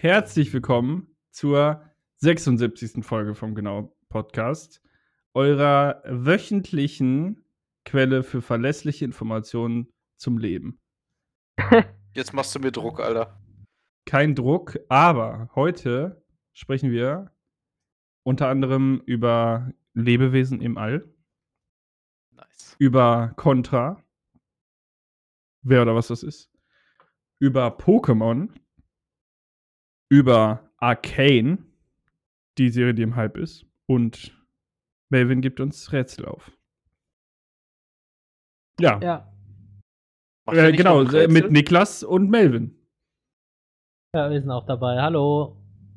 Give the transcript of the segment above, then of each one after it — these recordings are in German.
Herzlich willkommen zur 76. Folge vom Genau Podcast, eurer wöchentlichen Quelle für verlässliche Informationen zum Leben. Jetzt machst du mir Druck, Alter. Kein Druck, aber heute sprechen wir unter anderem über Lebewesen im All, Nice. über Contra, wer oder was das ist, über Pokémon, über Arcane, die Serie, die im Hype ist, und Melvin gibt uns Rätsel auf. Ja, Ja, äh, genau, mit Niklas und Melvin. ja, wir sind auch dabei. Hallo.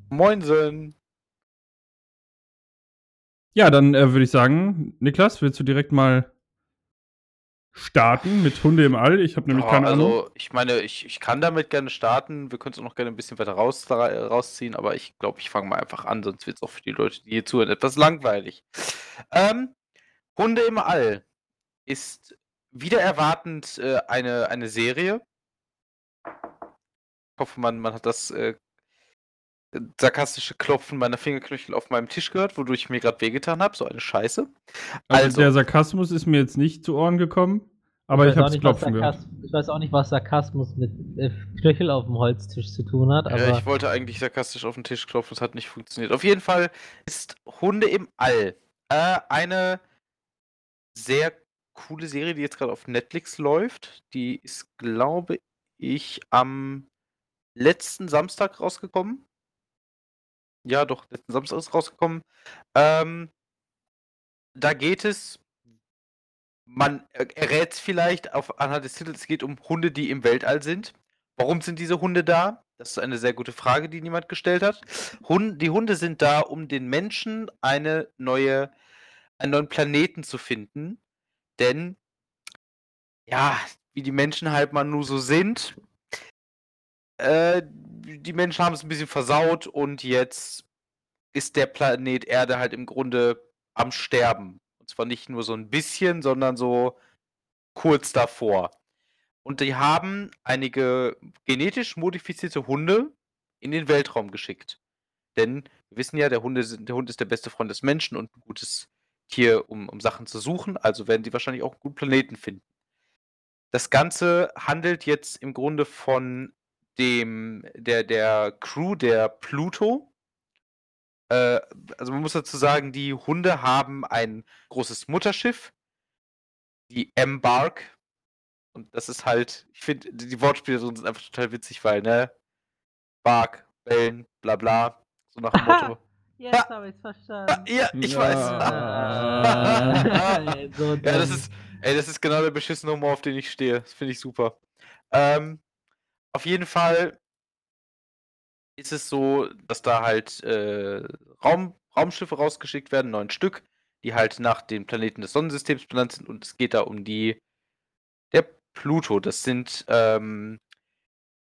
Moinsen. Ja, dann äh, würde ich sagen, Niklas, willst du direkt mal starten mit Hunde im All? Ich habe nämlich Ja, keine Ahnung. also, ich meine, ich, ich kann damit gerne starten. Wir können es auch noch gerne ein bisschen weiter raus, da- rausziehen, aber ich glaube, ich fange mal einfach an, sonst wird es auch für die Leute, die hier zuhören, etwas langweilig. Ähm, Hunde im All ist wieder erwartend äh, eine, eine Serie. Ich hoffe, man, man hat das äh, sarkastische Klopfen meiner Fingerknöchel auf meinem Tisch gehört, wodurch ich mir gerade wehgetan habe. So eine Scheiße. Also, also- der Sarkasmus ist mir jetzt nicht zu Ohren gekommen, aber ich, weiß habe klopfen gehört. Ich weiß auch nicht, was Sarkasmus mit äh, Knöchel auf dem Holztisch zu tun hat, aber Äh, ich wollte eigentlich sarkastisch auf den Tisch klopfen, es hat nicht funktioniert. Auf jeden Fall ist Hunde im All äh, eine sehr coole Serie, die jetzt gerade auf Netflix läuft. Die ist, glaube ich, am letzten Samstag rausgekommen. Ja, doch, letzten Samstag ist rausgekommen. Ähm, da geht es, man er- errät es vielleicht auf, anhand des Titels, es geht um Hunde, die im Weltall sind. Warum sind diese Hunde da? Das ist eine sehr gute Frage, die niemand gestellt hat. Hund, die Hunde sind da, um den Menschen eine neue, einen neuen Planeten zu finden. Denn, ja, wie die Menschen halt mal nur so sind, äh, die Menschen haben es ein bisschen versaut und jetzt ist der Planet Erde halt im Grunde am Sterben. Und zwar nicht nur so ein bisschen, sondern so kurz davor. Und die haben einige genetisch modifizierte Hunde in den Weltraum geschickt. Denn wir wissen ja, der, Hunde der Hund ist der beste Freund des Menschen und ein gutes Tier, um, um Sachen zu suchen. Also werden die wahrscheinlich auch einen guten Planeten finden. Das Ganze handelt jetzt im Grunde von dem, der, der Crew der Pluto. Äh, also man muss dazu sagen, die Hunde haben ein großes Mutterschiff, die Embark. Und das ist halt, ich finde, die Wortspiele drin sind einfach total witzig, weil, ne? Bark, bellen, bla bla. So nach dem Motto. jetzt habe ich es verstanden. ja, ich Ja. weiß. Ah, Ja, das ist, ey, das ist genau der beschissene Humor, auf den ich stehe. Das finde ich super. Ähm, auf jeden Fall ist es so, dass da halt äh, Raum, Raumschiffe rausgeschickt werden, neun Stück, die halt nach den Planeten des Sonnensystems benannt sind und es geht da um die der Pluto. Das sind ähm,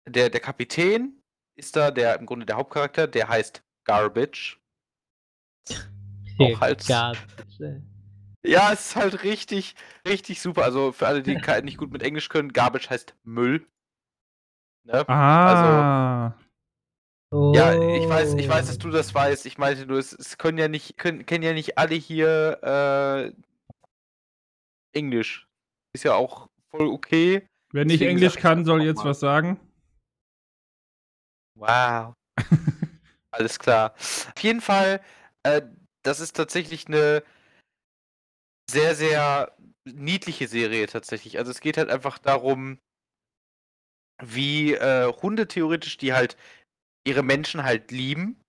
der, der Kapitän ist da, der im Grunde der Hauptcharakter, der heißt Garbage. auch halt- Garbage. Ja, es ist halt richtig, richtig super. Also für alle, die nicht gut mit Englisch können, Garbage heißt Müll. Ne? Ah, Ja, ich weiß, ich weiß, dass Oh. du das weißt. Ich meinte nur, es, es können ja nicht, können, kennen ja nicht alle hier äh, Englisch. Ist ja auch voll okay. wer nicht Deswegen Englisch kann, soll jetzt mal. was sagen. Wow. Alles klar. Auf jeden Fall, äh, das ist tatsächlich eine sehr, sehr niedliche Serie tatsächlich. Also es geht halt einfach darum, wie äh, Hunde theoretisch, die halt ihre Menschen halt lieben,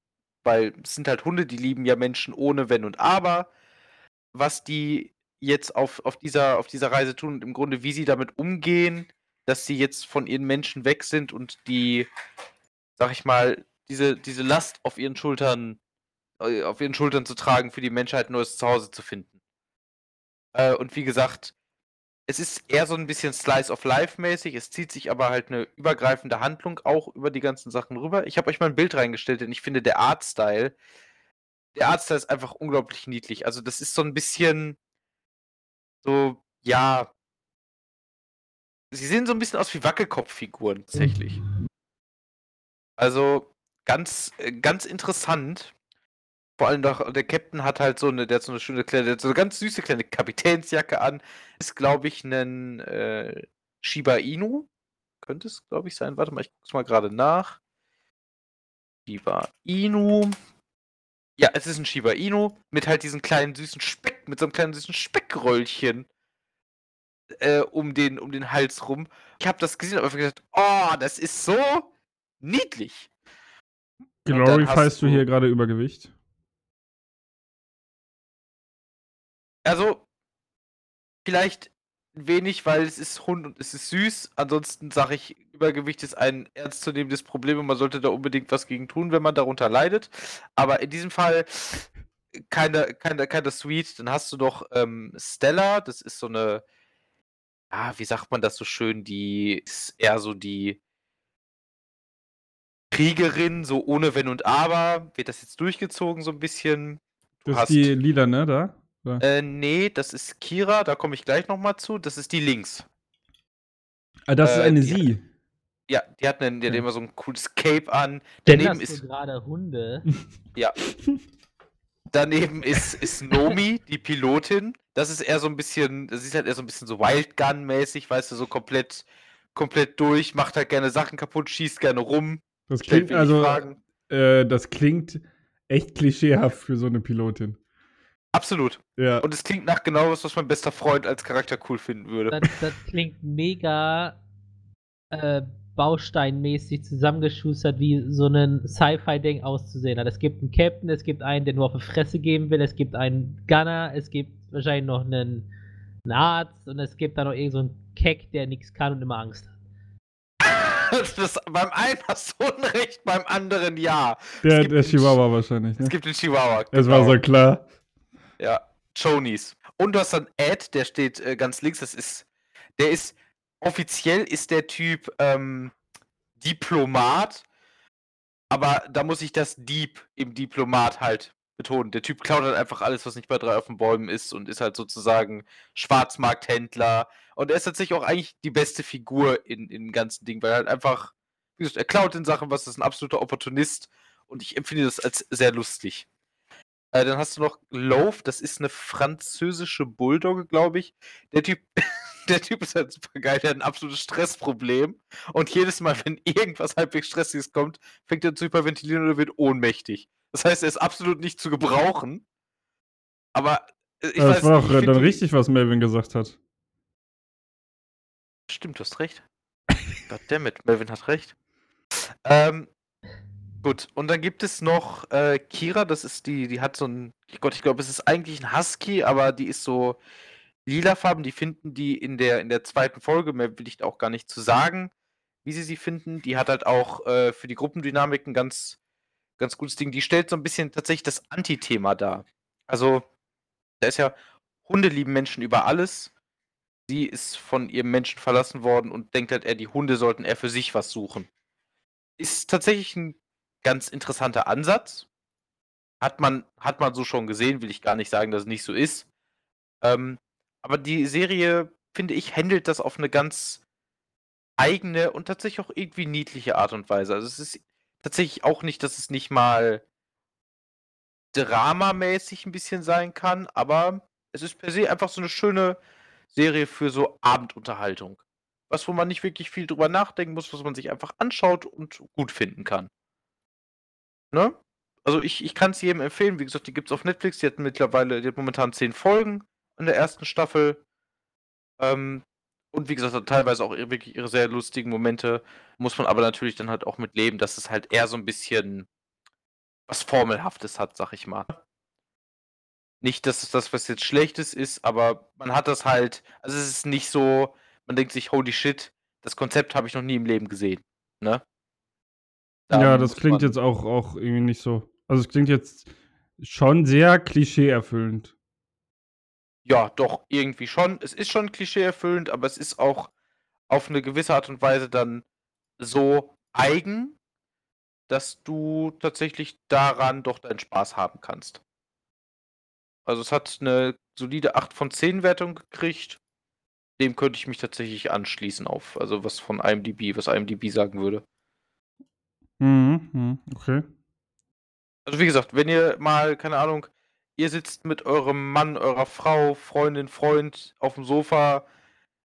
weil es sind halt Hunde, die lieben ja Menschen ohne Wenn und Aber, was die jetzt auf, auf, dieser, auf dieser Reise tun und im Grunde, wie sie damit umgehen, dass sie jetzt von ihren Menschen weg sind und die, sag ich mal, diese, diese Last auf ihren Schultern, äh, auf ihren Schultern zu tragen, für die Menschheit ein neues Zuhause zu finden. Äh, und wie gesagt, es ist eher so ein bisschen Slice of Life mäßig, es zieht sich aber halt eine übergreifende Handlung auch über die ganzen Sachen rüber. Ich habe euch mal ein Bild reingestellt, denn ich finde der Artstyle, der Artstyle ist einfach unglaublich niedlich. Also das ist so ein bisschen so, ja, sie sehen so ein bisschen aus wie Wackelkopffiguren tatsächlich. Also ganz, äh, ganz interessant. Vor allem doch, der Captain hat halt so eine, der hat so eine schöne kleine, so eine ganz süße kleine Kapitänsjacke an. Ist, glaube ich, ein äh, Shiba Inu. Könnte es, glaube ich, sein. Warte mal, ich guck's mal gerade nach. Shiba Inu. Ja, es ist ein Shiba Inu mit halt diesen kleinen süßen Speck, mit so einem kleinen süßen Speckröllchen äh, um, den, um den Hals rum. Ich habe das gesehen und habe gedacht, oh, das ist so niedlich. Hast du du- hier gerade Übergewicht? Also, vielleicht wenig, weil es ist Hund und es ist süß. Ansonsten sage ich, Übergewicht ist ein ernstzunehmendes Problem und man sollte da unbedingt was gegen tun, wenn man darunter leidet. Aber in diesem Fall keine, keine, keine Sweet. Dann hast du noch ähm, Stella, das ist so eine, ah, wie sagt man das so schön, die ist eher so die Kriegerin, so ohne Wenn und Aber. Wird das jetzt durchgezogen so ein bisschen? Du Das ist hast- die lila, ne, da? Oder? Äh, nee, das ist Kira, da komme ich gleich nochmal zu. Das ist die links. ah, das ist äh, eine die- sie. Ja, die hat, einen, die hat immer so ein cooles Cape an. Daneben ist, gerade Hunde? ja. Daneben ist, ist Nomi, die Pilotin. Das ist eher so ein bisschen, das ist halt eher so ein bisschen so Wildgun-mäßig, weißt du, so komplett, komplett durch, macht halt gerne Sachen kaputt, schießt gerne rum, Das klingt also, äh, das klingt echt klischeehaft für so eine Pilotin. Absolut. Ja. Und es klingt nach genau was, was mein bester Freund als Charakter cool finden würde. Das, das klingt mega äh, bausteinmäßig zusammengeschustert, wie so ein Sci-Fi-Ding auszusehen hat. Es gibt einen Captain, es gibt einen, der nur auf die Fresse geben will, es gibt einen Gunner, es gibt wahrscheinlich noch einen, einen Arzt und es gibt da noch irgend so einen Keck, der nichts kann und immer Angst hat. Das, beim einen hast du Unrecht, beim anderen ja. Der, der Chihuahua wahrscheinlich, Es ne? gibt den Chihuahua. Es war genau. so klar. Ja, Chonies. Und du hast dann Ed, der steht äh, ganz links. Das ist, der ist, offiziell ist der Typ ähm, Diplomat, aber da muss ich das Dieb im Diplomat halt betonen. Der Typ klaut halt einfach alles, was nicht bei drei auf den Bäumen ist und ist halt sozusagen Schwarzmarkthändler. Und er ist tatsächlich auch eigentlich die beste Figur in, in dem ganzen Ding, weil er halt einfach, wie gesagt, er klaut in Sachen, was ist ein absoluter Opportunist und ich empfinde das als sehr lustig. Äh, dann hast du noch Loaf, das ist eine französische Bulldogge, glaube ich. Der Typ, der Typ ist halt super geil, der hat ein absolutes Stressproblem. Und jedes Mal, wenn irgendwas halbwegs Stressiges kommt, fängt er zu hyperventilieren oder wird ohnmächtig. Das heißt, er ist absolut nicht zu gebrauchen. Aber äh, ich Ja, das weiß war doch dann richtig, was Melvin gesagt hat. Stimmt, du hast recht. Goddammit, Melvin hat recht. Ähm, gut, und dann gibt es noch äh, Kira, das ist die, die hat so ein, Gott, ich glaube, es ist eigentlich ein Husky, aber die ist so lilafarben, die finden die in der, in der zweiten Folge, mehr will ich auch gar nicht zu sagen, wie sie sie finden. Die hat halt auch äh, für die Gruppendynamik ein ganz, ganz gutes Ding. Die stellt so ein bisschen tatsächlich das Antithema dar. Also, da ist ja, Hunde lieben Menschen über alles sie ist von ihrem Menschen verlassen worden und denkt halt, er, die Hunde sollten eher für sich was suchen. Ist tatsächlich ein ganz interessanter Ansatz. Hat man, hat man so schon gesehen, will ich gar nicht sagen, dass es nicht so ist. Ähm, aber die Serie, finde ich, handelt das auf eine ganz eigene und tatsächlich auch irgendwie niedliche Art und Weise. Also es ist tatsächlich auch nicht, dass es nicht mal dramamäßig ein bisschen sein kann, aber es ist per se einfach so eine schöne Serie für so Abendunterhaltung. Was, wo man nicht wirklich viel drüber nachdenken muss, was man sich einfach anschaut und gut finden kann. Ne? Also ich, ich kann es jedem empfehlen. Wie gesagt, die gibt es auf Netflix. Die hat mittlerweile, die hat momentan zehn Folgen in der ersten Staffel. Ähm, und wie gesagt, teilweise auch wirklich ihre sehr lustigen Momente. Muss man aber natürlich dann halt auch mit leben, dass es halt eher so ein bisschen was Formelhaftes hat, sag ich mal. Nicht, dass es das, was jetzt Schlechtes ist, aber man hat das halt, also es ist nicht so, man denkt sich, holy shit, das Konzept habe ich noch nie im Leben gesehen. Ne? Ja, das klingt jetzt auch, auch irgendwie nicht so. Also es klingt jetzt schon sehr klischeeerfüllend. Ja, doch, irgendwie schon. Es ist schon klischeeerfüllend, aber es ist auch auf eine gewisse Art und Weise dann so eigen, dass du tatsächlich daran doch deinen Spaß haben kannst. Also es hat eine solide 8 von 10 Wertung gekriegt. Dem könnte ich mich tatsächlich anschließen auf, also was von IMDb, was IMDb sagen würde. Mhm, mhm, okay. Also wie gesagt, wenn ihr mal, keine Ahnung, ihr sitzt mit eurem Mann, eurer Frau, Freundin, Freund auf dem Sofa,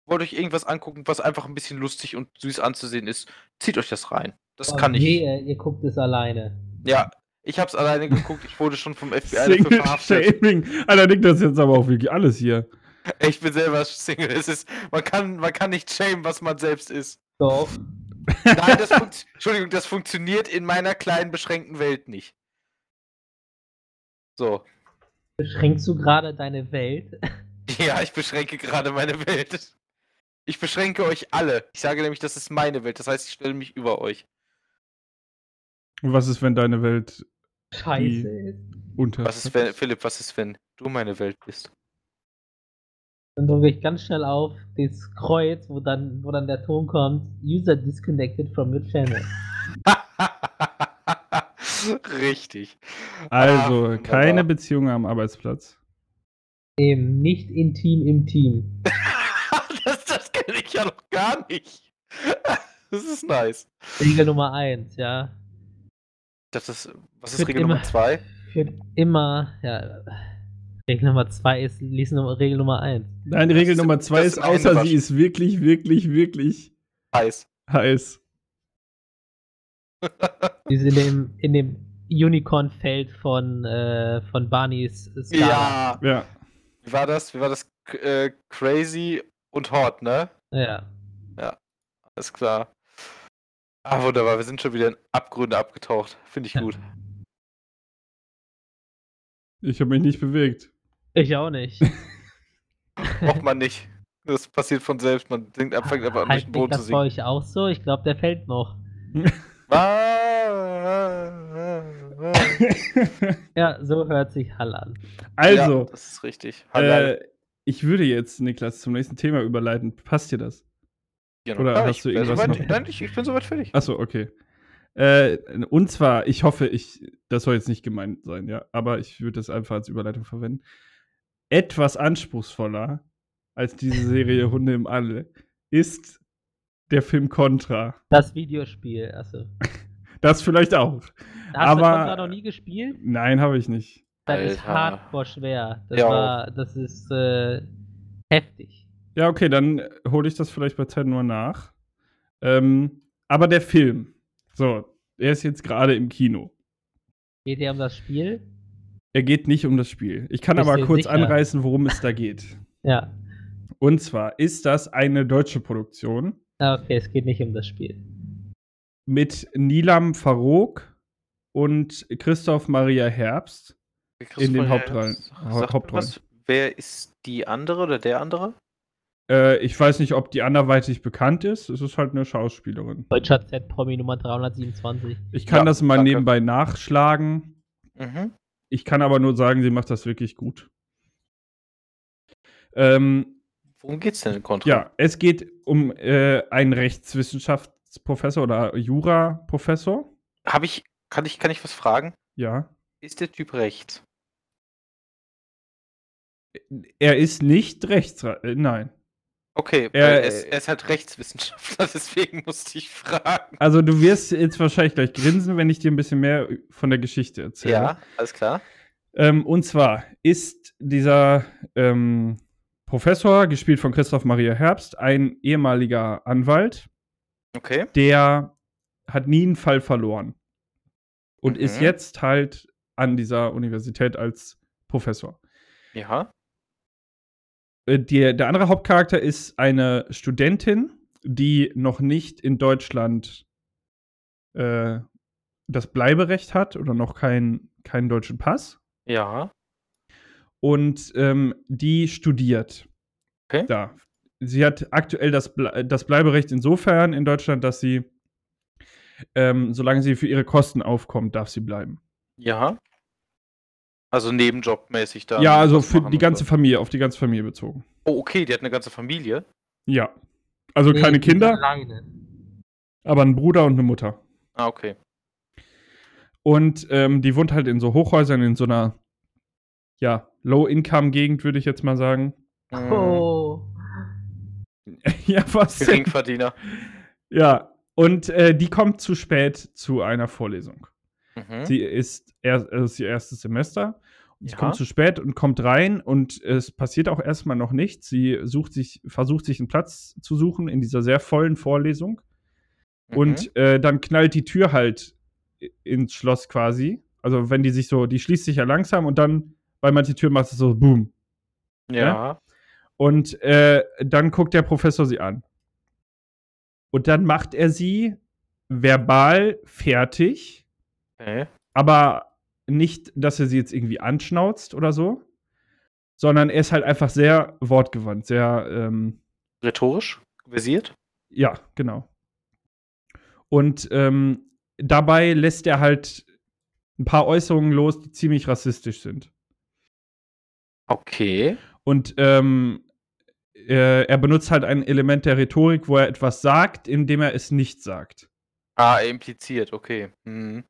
wollt euch irgendwas angucken, was einfach ein bisschen lustig und süß anzusehen ist, zieht euch das rein. Das Oh, kann ich. wehe, ihr guckt es alleine. Ja, ich hab's alleine geguckt, ich wurde schon vom FBI dafür Single verhaftet. Shaming. Alter, Nick, das ist jetzt aber auch wirklich alles hier. Ich bin selber Single. Es ist, man kann, man kann nicht shamen, was man selbst ist. Doch. Nein, das Entschuldigung, das funktioniert in meiner kleinen beschränkten Welt nicht. So. Beschränkst du gerade deine Welt? Ja, ich beschränke gerade meine Welt. Ich beschränke euch alle. Ich sage nämlich, das ist meine Welt. Das heißt, ich stelle mich über euch. Und was ist, wenn deine Welt Scheiße. ist. unter. Was ist, wenn, Philipp, was ist, wenn du meine Welt bist? Dann drücke ich ganz schnell auf das Kreuz, wo dann, wo dann der Ton kommt, User disconnected from your channel. Richtig. Also, Ah, keine. Beziehung am Arbeitsplatz. Eben nicht intim im Team. das das kenne ich ja noch gar nicht. Das ist nice. Regel Nummer 1, ja. Das ist, was ist Regel Nummer immer- 2? Führt immer, ja. Regel Nummer 2 ist, lies Nummer, Regel Nummer 1. Nein, Das Regel ist- Nummer zwei das ist, ist außer sie ist wirklich, wirklich, wirklich Heiß. heiß. Die sind in dem, in dem Unicorn-Feld von, äh, von Barneys Skala. Ja. Ja. Wie war das? Wie war das? K äh, crazy und hot, ne? Ja. Alles klar. Ah, wunderbar. Wir sind schon wieder in Abgründe abgetaucht. Finde ich Ja. gut. Ich habe mich nicht bewegt. Ich auch nicht. Braucht man nicht. Das passiert von selbst. Man denkt, fängt einfach an, durch den Boden zu das bei singen. euch auch so? Ich glaube, der fällt noch. Ja, so hört sich Hall an. ja, also, das ist richtig. Halal. äh, ich würde jetzt, Niklas, zum nächsten Thema überleiten. Passt dir das? Ja, oder klar, hast ich du irgendwas soweit, noch? Nein, ich, ich bin soweit fertig. Achso, okay. Äh, und zwar, ich hoffe, ich, das soll jetzt nicht gemeint sein, ja, aber ich würde das einfach als Überleitung verwenden. Etwas anspruchsvoller als diese Serie Hunde im Alle ist der Film Contra. Das Videospiel, also. Das vielleicht auch. Hast Aber- du Contra noch nie gespielt? Nein, habe ich nicht. Das ist Alter. hardcore schwer. Das Ja. war, das ist äh, heftig. Ja, okay, dann hole ich das vielleicht bei Zeit nur nach. Ähm, aber der Film, so, er ist jetzt gerade im Kino. Geht ja um das Spiel? Er geht nicht um das Spiel. Ich kann Bist aber kurz sicher? anreißen, worum es da geht. Ja. Und zwar ist das eine deutsche Produktion Ah, Okay, es geht nicht um das Spiel. mit Nilam Farouk und Christoph Maria Herbst. in den Hauptrollen- Hauptrollen. was. Wer ist die andere oder der andere? Äh, ich weiß nicht, ob die anderweitig bekannt ist. Es ist halt eine Schauspielerin. Deutscher Z-Promi Nummer 327. Ich kann Ja, das mal danke. nebenbei nachschlagen. Mhm. Ich kann aber nur sagen, sie macht das wirklich gut. Ähm, Worum geht's denn in Contra? ja, es geht um äh, einen Rechtswissenschaftsprofessor oder Jura-Professor. Habe ich, kann ich, kann ich was fragen? Ja. Ist der Typ rechts? Er ist nicht rechts. Äh, nein. Okay, Er- weil er, ist, er ist halt Rechtswissenschaftler, deswegen musste ich fragen. Also du wirst jetzt wahrscheinlich gleich grinsen, wenn ich dir ein bisschen mehr von der Geschichte erzähle. Ja, alles klar. Ähm, und zwar ist dieser ähm, Professor, gespielt von Christoph Maria Herbst, ein ehemaliger Anwalt, Okay. der hat nie einen Fall verloren. Und Mhm. ist jetzt halt an dieser Universität als Professor. Ja. Äh, der, der andere Hauptcharakter ist eine Studentin, die noch nicht in Deutschland äh, das Bleiberecht hat oder noch keinen keinen deutschen Pass. Ja. Und ähm, die studiert. Okay. Da. Sie hat aktuell das, Ble das Bleiberecht insofern in Deutschland, dass sie, ähm, solange sie für ihre Kosten aufkommt, darf sie bleiben. Ja. Also nebenjobmäßig da. ja, also für die ganze oder? Familie, auf die ganze Familie bezogen. Oh, okay, die hat eine ganze Familie. Ja. Also Nee, keine Kinder, Alleine. aber ein Bruder und eine Mutter. Ah, okay. Und ähm, die wohnt halt in so Hochhäusern, in so einer, ja, Low-Income-Gegend, würde ich jetzt mal sagen. Oh. ja, was? Geringverdiener. Ja. Und äh, die kommt zu spät zu einer Vorlesung. Mhm. Sie ist, er, es ist ihr erstes Semester. Und sie Ja. kommt zu spät und kommt rein und es passiert auch erstmal noch nichts. Sie sucht sich, versucht sich einen Platz zu suchen in dieser sehr vollen Vorlesung. Mhm. Und äh, dann knallt die Tür halt ins Schloss quasi. Also wenn die sich so, die schließt sich ja langsam und dann bei manchen Türen macht es so Boom. ja. Und äh, dann guckt der Professor sie an. Und dann macht er sie verbal fertig, Okay. aber nicht, dass er sie jetzt irgendwie anschnauzt oder so, sondern er ist halt einfach sehr wortgewandt, sehr, ähm, Rhetorisch versiert. ja, genau. Und ähm, dabei lässt er halt ein paar Äußerungen los, die ziemlich rassistisch sind. Okay. Und ähm, äh, er benutzt halt ein Element der Rhetorik, wo er etwas sagt, indem er es nicht sagt. Ah, impliziert, okay. Mhm.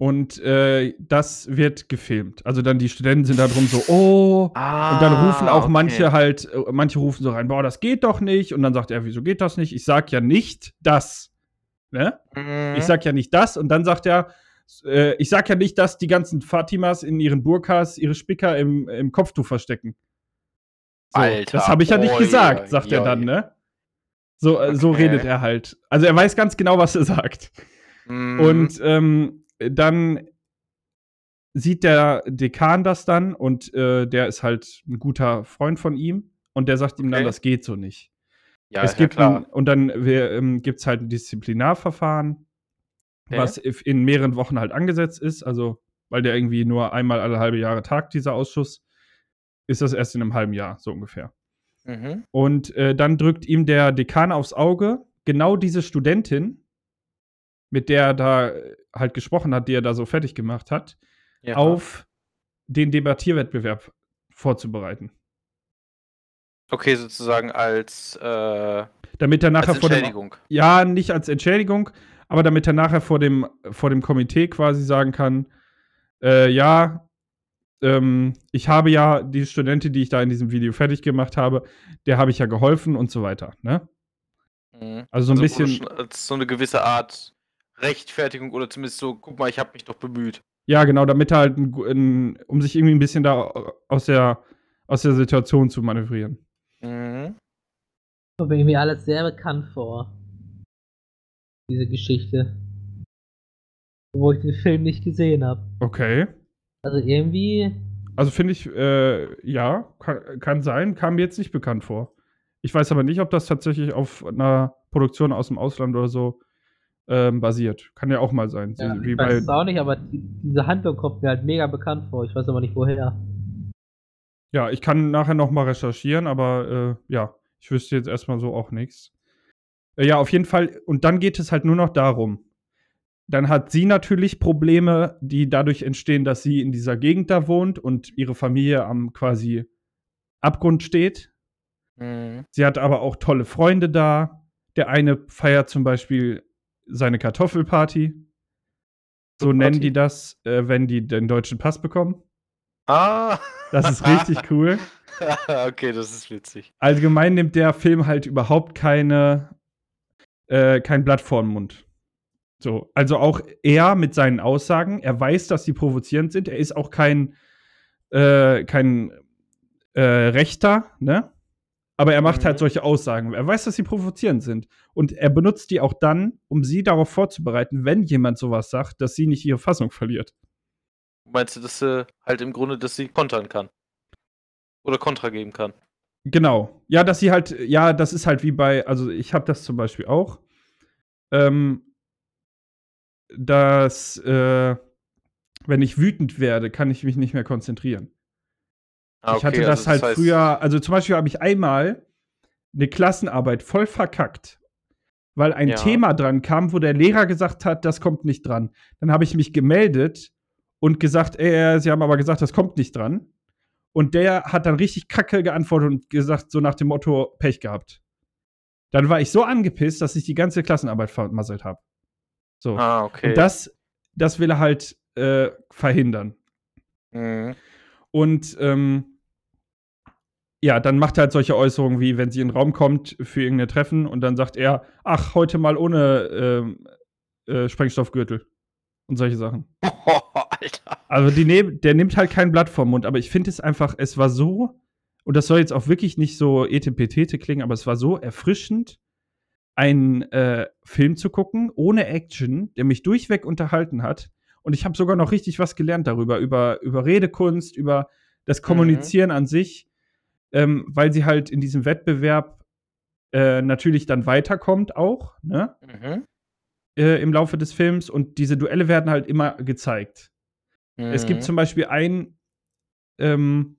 Und äh, das wird gefilmt. Also dann die Studenten sind da drum so, oh. Ah, Und dann rufen auch okay. manche halt, äh, manche rufen so rein, boah, das geht doch nicht. Und dann sagt er, wieso geht das nicht? Ich sag ja nicht das. Ne? Mhm. Ich sag ja nicht das. Und dann sagt er, äh, ich sag ja nicht, dass die ganzen Fatimas in ihren Burkas ihre Spicker im, im Kopftuch verstecken. So, Alter, das habe ich ja nicht oi, gesagt, sagt er oi. dann, ne? So, äh, so Okay. redet er halt. Also er weiß ganz genau, was er sagt. Mhm. Und ähm, dann sieht der Dekan das dann und äh, der ist halt ein guter Freund von ihm und der sagt ihm dann, Okay. das geht so nicht. ja, es ja gibt klar. ein, und dann ähm, gibt es halt ein Disziplinarverfahren, Okay. was in mehreren Wochen halt angesetzt ist. Also, weil der irgendwie nur einmal alle halbe Jahre tagt, dieser Ausschuss, ist das erst in einem halben Jahr, so ungefähr. Mhm. Und äh, dann drückt ihm der Dekan aufs Auge, genau diese Studentin, mit der er da halt gesprochen hat, die er da so fertig gemacht hat, Ja. auf den Debattierwettbewerb vorzubereiten. Okay, sozusagen als, äh, Damit er nachher vor dem. Entschädigung. Ja, nicht als Entschädigung, aber damit er nachher vor dem, vor dem Komitee quasi sagen kann: äh, Ja, ähm, ich habe ja die Studentin, die ich da in diesem Video fertig gemacht habe, der habe ich ja geholfen und so weiter. Ne? Mhm. Also so ein du bisschen. schon Als so eine gewisse Art Rechtfertigung oder zumindest so, guck mal, ich habe mich doch bemüht. Ja, genau, damit er halt, ein, ein, um sich irgendwie ein bisschen da aus der, aus der Situation zu manövrieren. Mhm. Kommt mir irgendwie alles sehr bekannt vor. Diese Geschichte. Wo ich den Film nicht gesehen habe. Okay. Also irgendwie. Also finde ich, äh, ja, kann, kann sein, kam mir jetzt nicht bekannt vor. Ich weiß aber nicht, ob das tatsächlich auf einer Produktion aus dem Ausland oder so ähm, basiert. Kann ja auch mal sein. Ja, Wie ich bei, weiß es auch nicht, aber die, diese Handlung kommt mir halt mega bekannt vor. Ich weiß aber nicht woher. ja, ich kann nachher noch mal recherchieren, aber äh, ja, ich wüsste jetzt erstmal so auch nichts. Äh, ja, auf jeden Fall. Und dann geht es halt nur noch darum. Dann hat sie natürlich Probleme, die dadurch entstehen, dass sie in dieser Gegend da wohnt und ihre Familie am quasi Abgrund steht. Mhm. Sie hat aber auch tolle Freunde da. Der eine feiert zum Beispiel seine Kartoffelparty. So Party? nennen die das, äh, wenn die den deutschen Pass bekommen. Ah. Das ist richtig cool. okay, das ist witzig. Allgemein nimmt der Film halt überhaupt keine, äh, kein Blatt vor den Mund. So, also auch er mit seinen Aussagen, er weiß, dass sie provozierend sind. Er ist auch kein, äh, kein äh, Rechter, ne? Aber er macht Mhm. halt solche Aussagen. Er weiß, dass sie provozierend sind. Und er benutzt die auch dann, um sie darauf vorzubereiten, wenn jemand sowas sagt, dass sie nicht ihre Fassung verliert. Meinst du, dass sie halt im Grunde, dass sie kontern kann? Oder Kontra geben kann? Genau. Ja, dass sie halt, ja, das ist halt wie bei, also ich habe das zum Beispiel auch, ähm, dass, äh, wenn ich wütend werde, kann ich mich nicht mehr konzentrieren. Ah, ich hatte das also halt heißt- früher, also zum Beispiel habe ich einmal eine Klassenarbeit voll verkackt, weil ein Ja. Thema dran kam, wo der Lehrer gesagt hat, das kommt nicht dran. Dann habe ich mich gemeldet und gesagt, ey, sie haben aber gesagt, das kommt nicht dran. Und der hat dann richtig kacke geantwortet und gesagt, so nach dem Motto, Pech gehabt. Dann war ich so angepisst, dass ich die ganze Klassenarbeit vermasselt habe. So. Ah, okay. Und das, das will er halt äh, verhindern. Mhm. Und ähm, ja, dann macht er halt solche Äußerungen wie, wenn sie in den Raum kommt für irgendein Treffen und dann sagt er, ach, heute mal ohne ähm, äh, Sprengstoffgürtel und solche Sachen. Oh, Alter. Also die nehm, der nimmt halt kein Blatt vom Mund, aber ich finde es einfach, es war so, und das soll jetzt auch wirklich nicht so etepetete klingen, aber es war so erfrischend, einen äh, Film zu gucken, ohne Action, der mich durchweg unterhalten hat. Und ich habe sogar noch richtig was gelernt darüber, über, über Redekunst, über das Kommunizieren an sich, ähm, weil sie halt in diesem Wettbewerb äh, natürlich dann weiterkommt auch, ne? Mhm. Äh, Im Laufe des Films und diese Duelle werden halt immer gezeigt. Es gibt Mhm. zum Beispiel ein, ähm,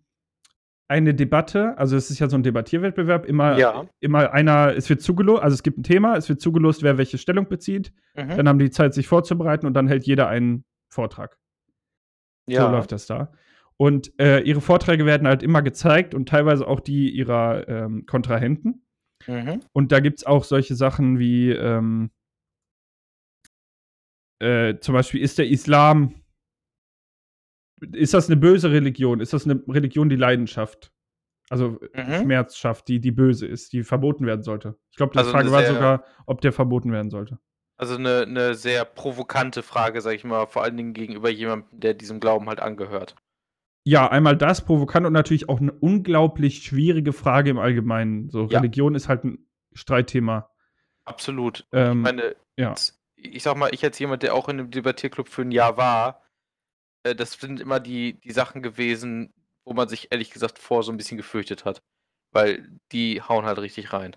eine Debatte, also es ist ja so ein Debattierwettbewerb, immer, Ja. immer einer, es wird zugelost, also es gibt ein Thema, es wird zugelost, wer welche Stellung bezieht, Mhm. dann haben die Zeit, sich vorzubereiten und dann hält jeder einen Vortrag. ja. So läuft das da. Und äh, ihre Vorträge werden halt immer gezeigt und teilweise auch die ihrer ähm, Kontrahenten. Mhm. Und da gibt es auch solche Sachen wie ähm, äh, zum Beispiel, ist der Islam, ist das eine böse Religion? Ist das eine Religion, die Leidenschaft? Also Mhm. Schmerz schafft, die, die böse ist, die verboten werden sollte. Ich glaube, die Also Frage war sogar, ob der verboten werden sollte. Also eine, eine sehr provokante Frage, sag ich mal, vor allen Dingen gegenüber jemandem, der diesem Glauben halt angehört. Ja, einmal das provokant und natürlich auch eine unglaublich schwierige Frage im Allgemeinen. So, Ja. Religion ist halt ein Streitthema. Absolut. Ähm, ich meine, ja. ich sag mal, ich als jemand, der auch in einem Debattierclub für ein Jahr war, äh, das sind immer die, die Sachen gewesen, wo man sich ehrlich gesagt vor so ein bisschen gefürchtet hat. Weil die hauen halt richtig rein.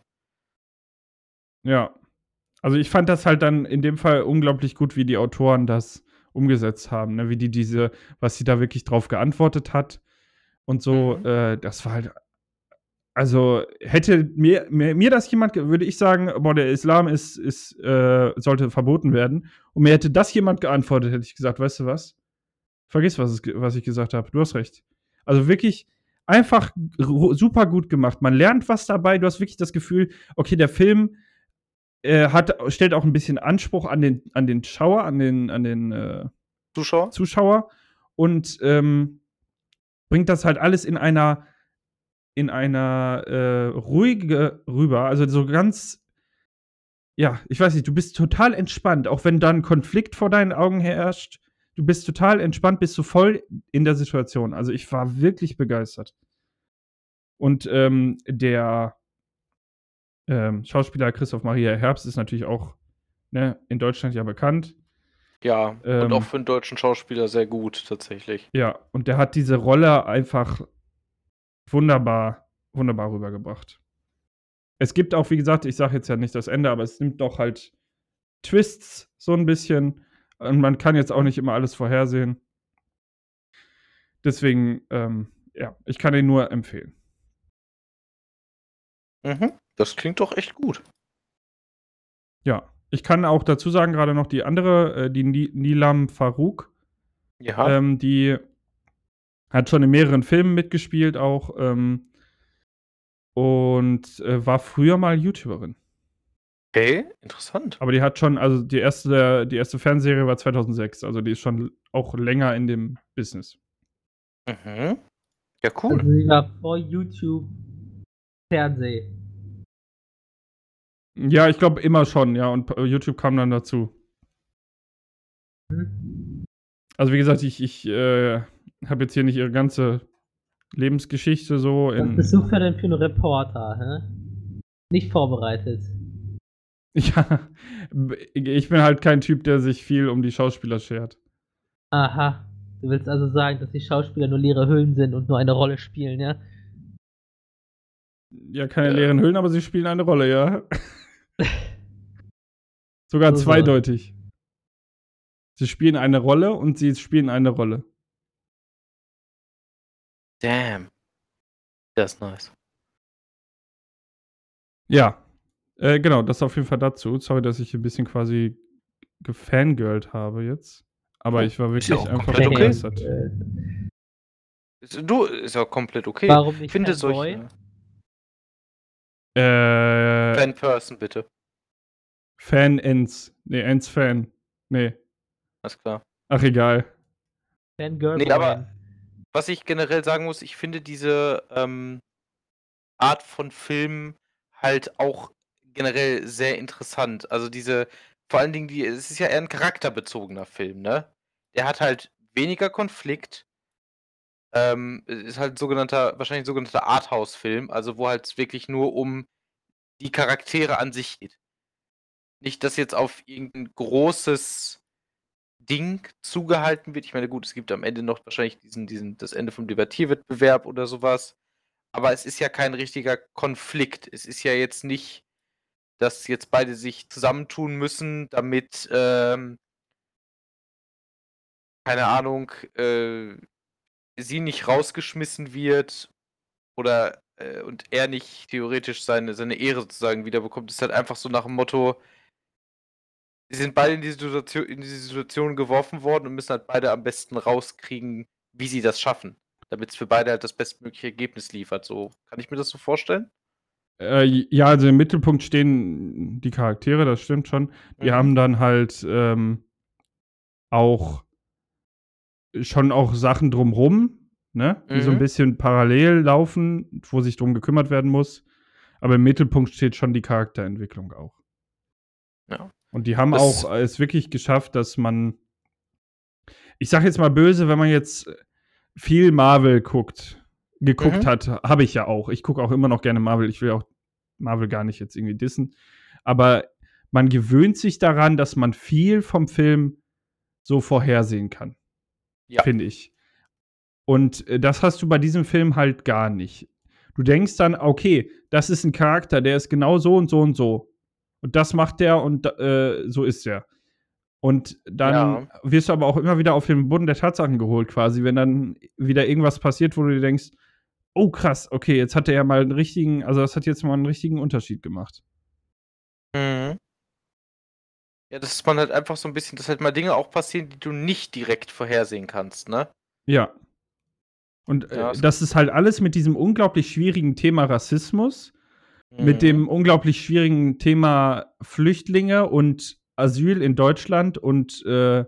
Ja. Also ich fand das halt dann in dem Fall unglaublich gut, wie die Autoren das umgesetzt haben, ne? wie die diese, was sie da wirklich drauf geantwortet hat und so, Mhm. äh, das war halt, also hätte mir, mir, mir das jemand, würde ich sagen, boah, der Islam ist, ist, äh, sollte verboten werden und mir hätte das jemand geantwortet, hätte ich gesagt, weißt du was? Vergiss, was, es, was ich gesagt habe, du hast recht. Also wirklich einfach super gut gemacht. Man lernt was dabei, du hast wirklich das Gefühl, okay, der Film äh, hat, stellt auch ein bisschen Anspruch an den, an den Schauer, an den, an den äh, Zuschauer? Zuschauer und ähm, bringt das halt alles in einer in einer äh, ruhige rüber, also so ganz ja, ich weiß nicht, du bist total entspannt, auch wenn da ein Konflikt vor deinen Augen herrscht, du bist total entspannt, bist du voll in der Situation. Also ich war wirklich begeistert. Und ähm, der ähm, Schauspieler Christoph Maria Herbst ist natürlich auch ne, in Deutschland ja bekannt. Ja, Ähm, und auch für einen deutschen Schauspieler sehr gut, tatsächlich. Ja, und der hat diese Rolle einfach wunderbar, wunderbar rübergebracht. Es gibt auch, wie gesagt, ich sage jetzt ja nicht das Ende, aber es nimmt doch halt Twists so ein bisschen. Und man kann jetzt auch nicht immer alles vorhersehen. Deswegen, ähm, ja, ich kann ihn nur empfehlen. Mhm. Das klingt doch echt gut. Ja, ich kann auch dazu sagen, gerade noch die andere, äh, die Ni- Nilam Farouk, Ja. ähm, die hat schon in mehreren Filmen mitgespielt auch ähm, und äh, war früher mal YouTuberin. Okay, interessant. Aber die hat schon, also die erste, die erste Fernsehserie war 2006, also die ist schon auch länger in dem Business. Mhm. Ja, cool. Also sie war vor YouTube Fernseh. Ja, ich glaube immer schon, ja, und äh, YouTube kam dann dazu. Hm? Also wie gesagt, ich, ich äh, habe jetzt hier nicht ihre ganze Lebensgeschichte so Was in. bist du für denn für ein Reporter, hä? Nicht vorbereitet. Ja, ich bin halt kein Typ, der sich viel um die Schauspieler schert. Aha. Du willst also sagen, dass die Schauspieler nur leere Hüllen sind und nur eine Rolle spielen, ja? Ja, keine Ja. leeren Hüllen, aber sie spielen eine Rolle, ja. Sogar So, so. zweideutig. Sie spielen eine Rolle und sie spielen eine Rolle. Damn. Das ist nice. Ja. Äh, genau, das auf jeden Fall dazu. Sorry, dass ich ein bisschen quasi gefangirlt habe jetzt. Aber ich war ja wirklich auch einfach komplett okay. begeistert. Äh, Du, ist ja komplett okay. Warum Ich nicht finde Fanboy? solche. Äh, Fan-Person, bitte. Fan-Ends. Nee, Ends-Fan. Nee. Alles klar. Ach, egal. Fangirl Nee, aber- Was ich generell sagen muss, ich finde diese, ähm, Art von Film halt auch generell sehr interessant. Also diese, vor allen Dingen, die, es ist ja eher ein charakterbezogener Film, ne? Der hat halt weniger Konflikt. Ähm, ist halt sogenannter, wahrscheinlich sogenannter Arthouse-Film, also wo halt wirklich nur um die Charaktere an sich geht. Nicht, dass jetzt auf irgendein großes Ding zugehalten wird. Ich meine, gut, es gibt am Ende noch wahrscheinlich diesen, diesen, das Ende vom Debattierwettbewerb oder sowas. Aber es ist ja kein richtiger Konflikt. Es ist ja jetzt nicht, dass jetzt beide sich zusammentun müssen, damit, ähm, keine Ahnung, äh, sie nicht rausgeschmissen wird oder äh, und er nicht theoretisch seine, seine Ehre sozusagen wiederbekommt. Ist halt einfach so nach dem Motto, sie sind beide in diese, Situation, in diese Situation geworfen worden und müssen halt beide am besten rauskriegen, wie sie das schaffen. Damit es für beide halt das bestmögliche Ergebnis liefert. So, kann ich mir das so vorstellen? Äh, ja, also im Mittelpunkt stehen die Charaktere, das stimmt schon. Die Mhm. haben dann halt ähm, auch schon auch Sachen drumrum, ne? Die so ein Mhm. bisschen parallel laufen, wo sich drum gekümmert werden muss. Aber im Mittelpunkt steht schon die Charakterentwicklung auch. Ja. Und die haben Das- auch es wirklich geschafft, dass man. Ich sag jetzt mal böse, wenn man jetzt viel Marvel guckt, geguckt Mhm. hat, habe ich ja auch. Ich gucke auch immer noch gerne Marvel. Ich will auch Marvel gar nicht jetzt irgendwie dissen. Aber man gewöhnt sich daran, dass man viel vom Film so vorhersehen kann. Ja. Finde ich. Und äh, das hast du bei diesem Film halt gar nicht. Du denkst dann, okay, das ist ein Charakter, der ist genau so und so und so. Und das macht der und äh, so ist er. Und dann Ja. wirst du aber auch immer wieder auf den Boden der Tatsachen geholt, quasi, wenn dann wieder irgendwas passiert, wo du dir denkst, oh krass, okay, jetzt hat er ja mal einen richtigen, also das hat jetzt mal einen richtigen Unterschied gemacht. Ja, das ist man halt einfach so ein bisschen, dass halt mal Dinge auch passieren, die du nicht direkt vorhersehen kannst, ne? Ja. Und Ja, äh, es- das ist halt alles mit diesem unglaublich schwierigen Thema Rassismus, mit Mhm. dem unglaublich schwierigen Thema Flüchtlinge und Asyl in Deutschland und äh,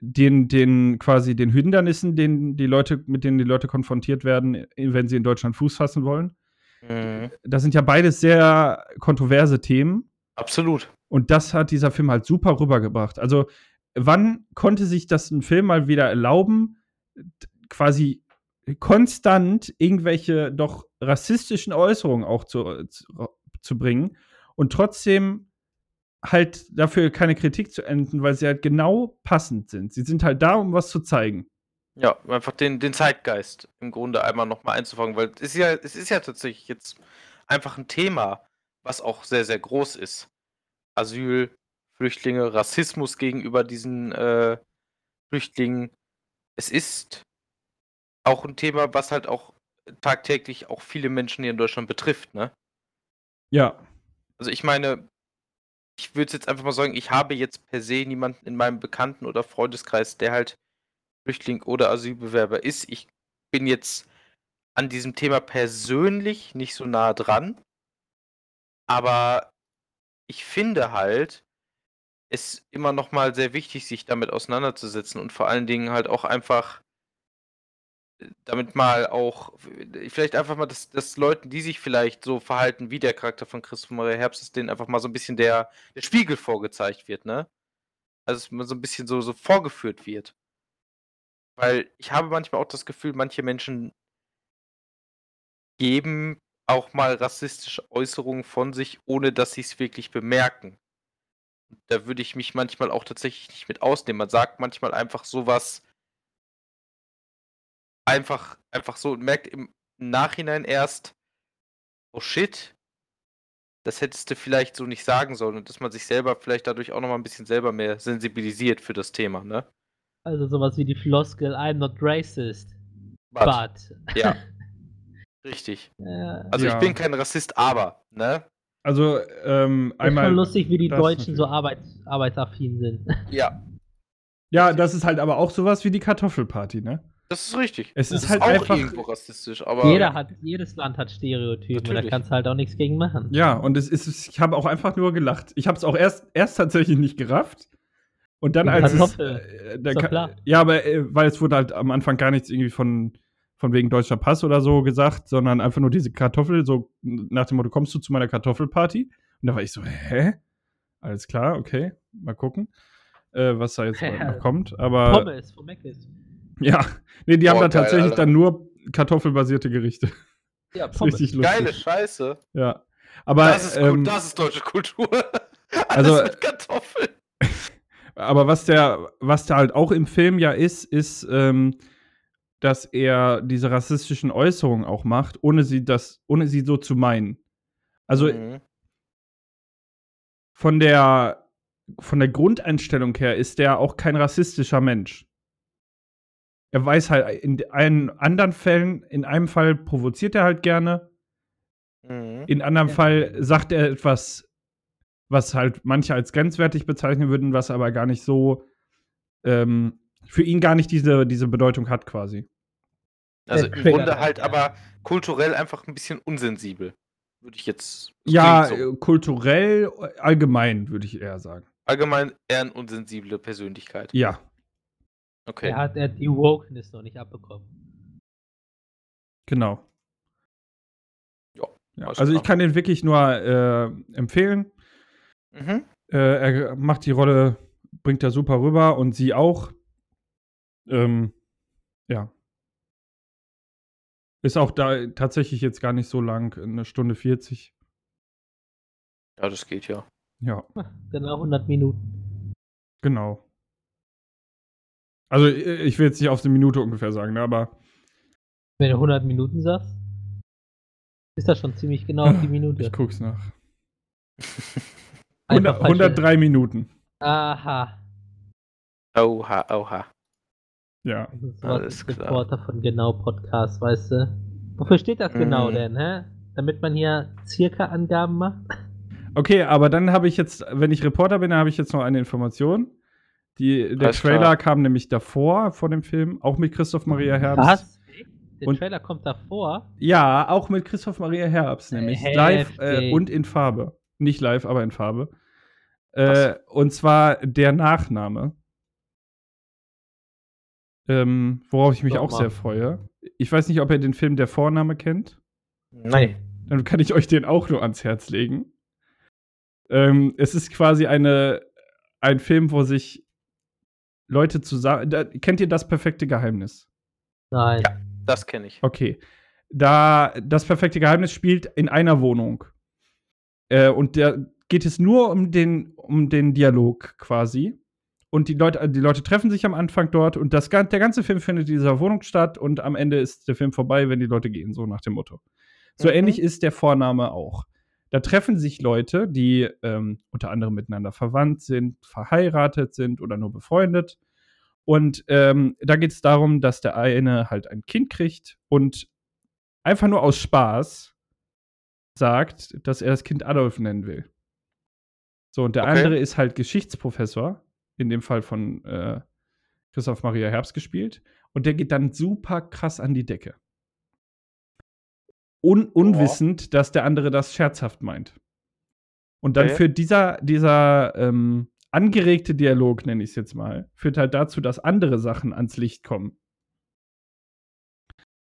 den, den quasi den Hindernissen, den die Leute, mit denen die Leute konfrontiert werden, äh, wenn sie in Deutschland Fuß fassen wollen. Mhm. Das sind ja beides sehr kontroverse Themen. Absolut. Und das hat dieser Film halt super rübergebracht. Also, wann konnte sich das ein Film mal wieder erlauben, quasi konstant irgendwelche doch rassistischen Äußerungen auch zu, zu, zu bringen und trotzdem halt dafür keine Kritik zu enden, weil sie halt genau passend sind. Sie sind halt da, um was zu zeigen. Ja, einfach den, den Zeitgeist im Grunde einmal nochmal einzufangen, weil es ist ja, es ist ja tatsächlich jetzt einfach ein Thema, was auch sehr, sehr groß ist. Asyl, Flüchtlinge, Rassismus gegenüber diesen äh, Flüchtlingen. Es ist auch ein Thema, was halt auch tagtäglich auch viele Menschen hier in Deutschland betrifft, ne? Ja, Also ich meine, ich würde jetzt einfach mal sagen, ich habe jetzt per se niemanden in meinem Bekannten- oder Freundeskreis, der halt Flüchtling oder Asylbewerber ist. Ich bin jetzt an diesem Thema persönlich nicht so nah dran. Aber ich finde halt, es immer noch mal sehr wichtig, sich damit auseinanderzusetzen und vor allen Dingen halt auch einfach äh, damit mal auch, äh, vielleicht einfach mal, dass, dass Leuten, die sich vielleicht so verhalten wie der Charakter von Christoph Maria Herbst, dass denen einfach mal so ein bisschen der, der Spiegel vorgezeigt wird, ne? Also, dass man so ein bisschen so, so vorgeführt wird. Weil ich habe manchmal auch das Gefühl, manche Menschen geben auch mal rassistische Äußerungen von sich, ohne dass sie es wirklich bemerken. Da würde ich mich manchmal auch tatsächlich nicht mit ausnehmen. Man sagt manchmal einfach sowas einfach, einfach so und merkt im Nachhinein erst, oh shit, das hättest du vielleicht so nicht sagen sollen und dass man sich selber vielleicht dadurch auch nochmal ein bisschen selber mehr sensibilisiert für das Thema, ne? Also sowas wie die Floskel, I'm not racist, But, but. Ja. Richtig. Ja. Also Ja. ich bin kein Rassist, aber, ne? also ähm, Ist einmal. schon lustig, wie die Deutschen so natürlich. arbeit, arbeitsaffin sind. Ja, Ja, das ist halt aber auch sowas wie die Kartoffelparty, ne? das ist richtig. Es das ist halt auch einfach- irgendwo rassistisch, aber Jeder hat, jedes Land hat Stereotypen und da Natürlich. kannst du halt auch nichts gegen machen. Ja, und es ist, ich habe auch einfach nur gelacht. Ich habe es auch erst, erst tatsächlich nicht gerafft. Und dann Die als es, Kartoffel. äh, der Ist doch Ka- klar. Ja, aber äh, weil es wurde halt am Anfang gar nichts irgendwie von, von wegen deutscher Pass oder so gesagt, sondern einfach nur diese Kartoffel, so nach dem Motto, kommst du zu meiner Kartoffelparty? Und da war ich so, hä? Alles klar, okay, mal gucken, äh, was da jetzt noch kommt. Aber Pommes von Mc's. ja, nee, die haben Boah, da geil, tatsächlich Alter. dann nur kartoffelbasierte Gerichte. Ja, Pommes. richtig lustig. Geile Scheiße. Ja. Aber, das ist ähm, gut, das ist deutsche Kultur. Alles Also- mit Kartoffeln. aber was der, was da halt auch im Film ja ist, ist, ähm, dass er diese rassistischen Äußerungen auch macht, ohne sie das, ohne sie so zu meinen. Also Mhm. von der, von der Grundeinstellung her ist der auch kein rassistischer Mensch. Er weiß halt, in allen anderen Fällen, in einem Fall provoziert er halt gerne, Mhm. in anderem Ja. Fall sagt er etwas, was halt manche als grenzwertig bezeichnen würden, was aber gar nicht so, ähm, für ihn gar nicht diese, diese Bedeutung hat quasi. Also Der im Grunde halt ja. aber kulturell einfach ein bisschen unsensibel. Würde ich jetzt. Ja, so. äh, kulturell, äh, allgemein, würde ich eher sagen. Allgemein eher eine unsensible Persönlichkeit. Ja, Okay. Er hat, er hat die Wokeness noch nicht abbekommen. genau. Ja, Ja, also ich kann den wirklich nur äh, empfehlen. Mhm. Äh, er macht die Rolle, bringt er super rüber und sie auch. Ähm, ja. Ist auch da tatsächlich jetzt gar nicht so lang, eine Stunde 40. Ja, das geht ja. Ja, Genau 100 Minuten. genau. Also ich will jetzt nicht auf eine Minute ungefähr sagen, ne, aber Wenn du 100 Minuten sagst, ist das schon ziemlich genau auf die Minute. ich guck's nach. Einfach 100, falsche- 103 Minuten. Aha. Oha, oha. Ja. Das ist Alles klar. Reporter von Genau Podcast, weißt du? Wofür steht das genau Mhm. denn, hä? Damit man hier circa Angaben macht? Okay, aber dann habe ich jetzt, wenn ich Reporter bin, dann habe ich jetzt noch eine Information. Die, der Alles Trailer klar. kam nämlich davor, vor dem Film, auch mit Christoph Maria Herbst. Was? Der Und- Trailer kommt davor. Ja, auch mit Christoph Maria Herbst, nämlich Heftig. live äh, und in Farbe. Nicht live, aber in Farbe. Äh, und zwar der Nachname. Ähm, worauf ich mich Sag auch mal. sehr freue. Ich weiß nicht, ob ihr den Film Der Vorname kennt. Nein. Dann kann ich euch den auch nur ans Herz legen. Ähm, es ist quasi eine, ein Film, wo sich Leute zusammen. Da, kennt ihr das perfekte Geheimnis? Nein. Das kenne ich. Okay. Da das perfekte Geheimnis spielt in einer Wohnung. Äh, und da geht es nur um den, um den Dialog quasi. Und die Leute, die Leute treffen sich am Anfang dort und das, der ganze Film findet in dieser Wohnung statt und am Ende ist der Film vorbei, wenn die Leute gehen, so nach dem Motto. So Mhm. ähnlich ist der Vorname auch. Da treffen sich Leute, die ähm, unter anderem miteinander verwandt sind, verheiratet sind oder nur befreundet. Und ähm, da geht es darum, dass der eine halt ein Kind kriegt und einfach nur aus Spaß sagt, dass er das Kind Adolf nennen will. So, und der Okay. andere ist halt Geschichtsprofessor, in dem Fall von äh, Christoph Maria Herbst gespielt. Und der geht dann super krass an die Decke. Un unwissend, dass der andere das scherzhaft meint. Und dann Okay. führt dieser, dieser ähm, angeregte Dialog, nenne ich es jetzt mal, führt halt dazu, dass andere Sachen ans Licht kommen.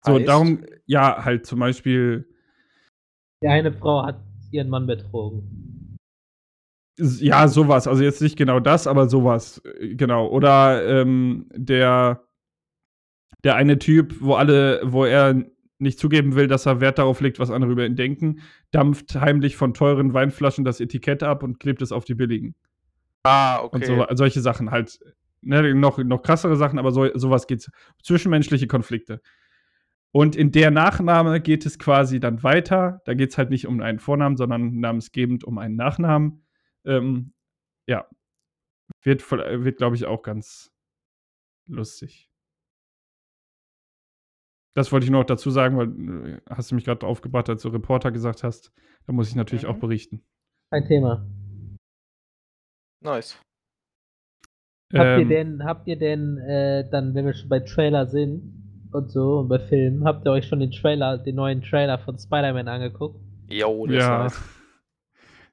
So, Heißt? darum, ja, halt zum Beispiel, Die eine Frau hat ihren Mann betrogen. Ja, sowas. Also jetzt nicht genau das, aber sowas, äh, genau. Oder ähm, der, der eine Typ, wo alle, wo er nicht zugeben will, dass er Wert darauf legt, was andere über ihn denken, dampft heimlich von teuren Weinflaschen das Etikett ab und klebt es auf die billigen. Ah, okay. Und so, solche Sachen halt. Ne, noch, noch krassere Sachen, aber so, sowas geht's. Zwischenmenschliche Konflikte. Und in der Nachname geht es quasi dann weiter. Da geht es halt nicht um einen Vornamen, sondern namensgebend um einen Nachnamen. Ähm, ja. Wird, voll- wird glaube ich, auch ganz lustig. Das wollte ich nur noch dazu sagen, weil äh, hast du mich gerade aufgebracht, als du Reporter gesagt hast. Da muss ich natürlich Mhm. auch berichten. Kein Thema. Nice. Habt ihr Ähm, denn, habt ihr denn äh, dann, wenn wir schon bei Trailer sind und so und bei Filmen, habt ihr euch schon den Trailer, den neuen Trailer von Spider-Man angeguckt? Jo, das ja. ist nice.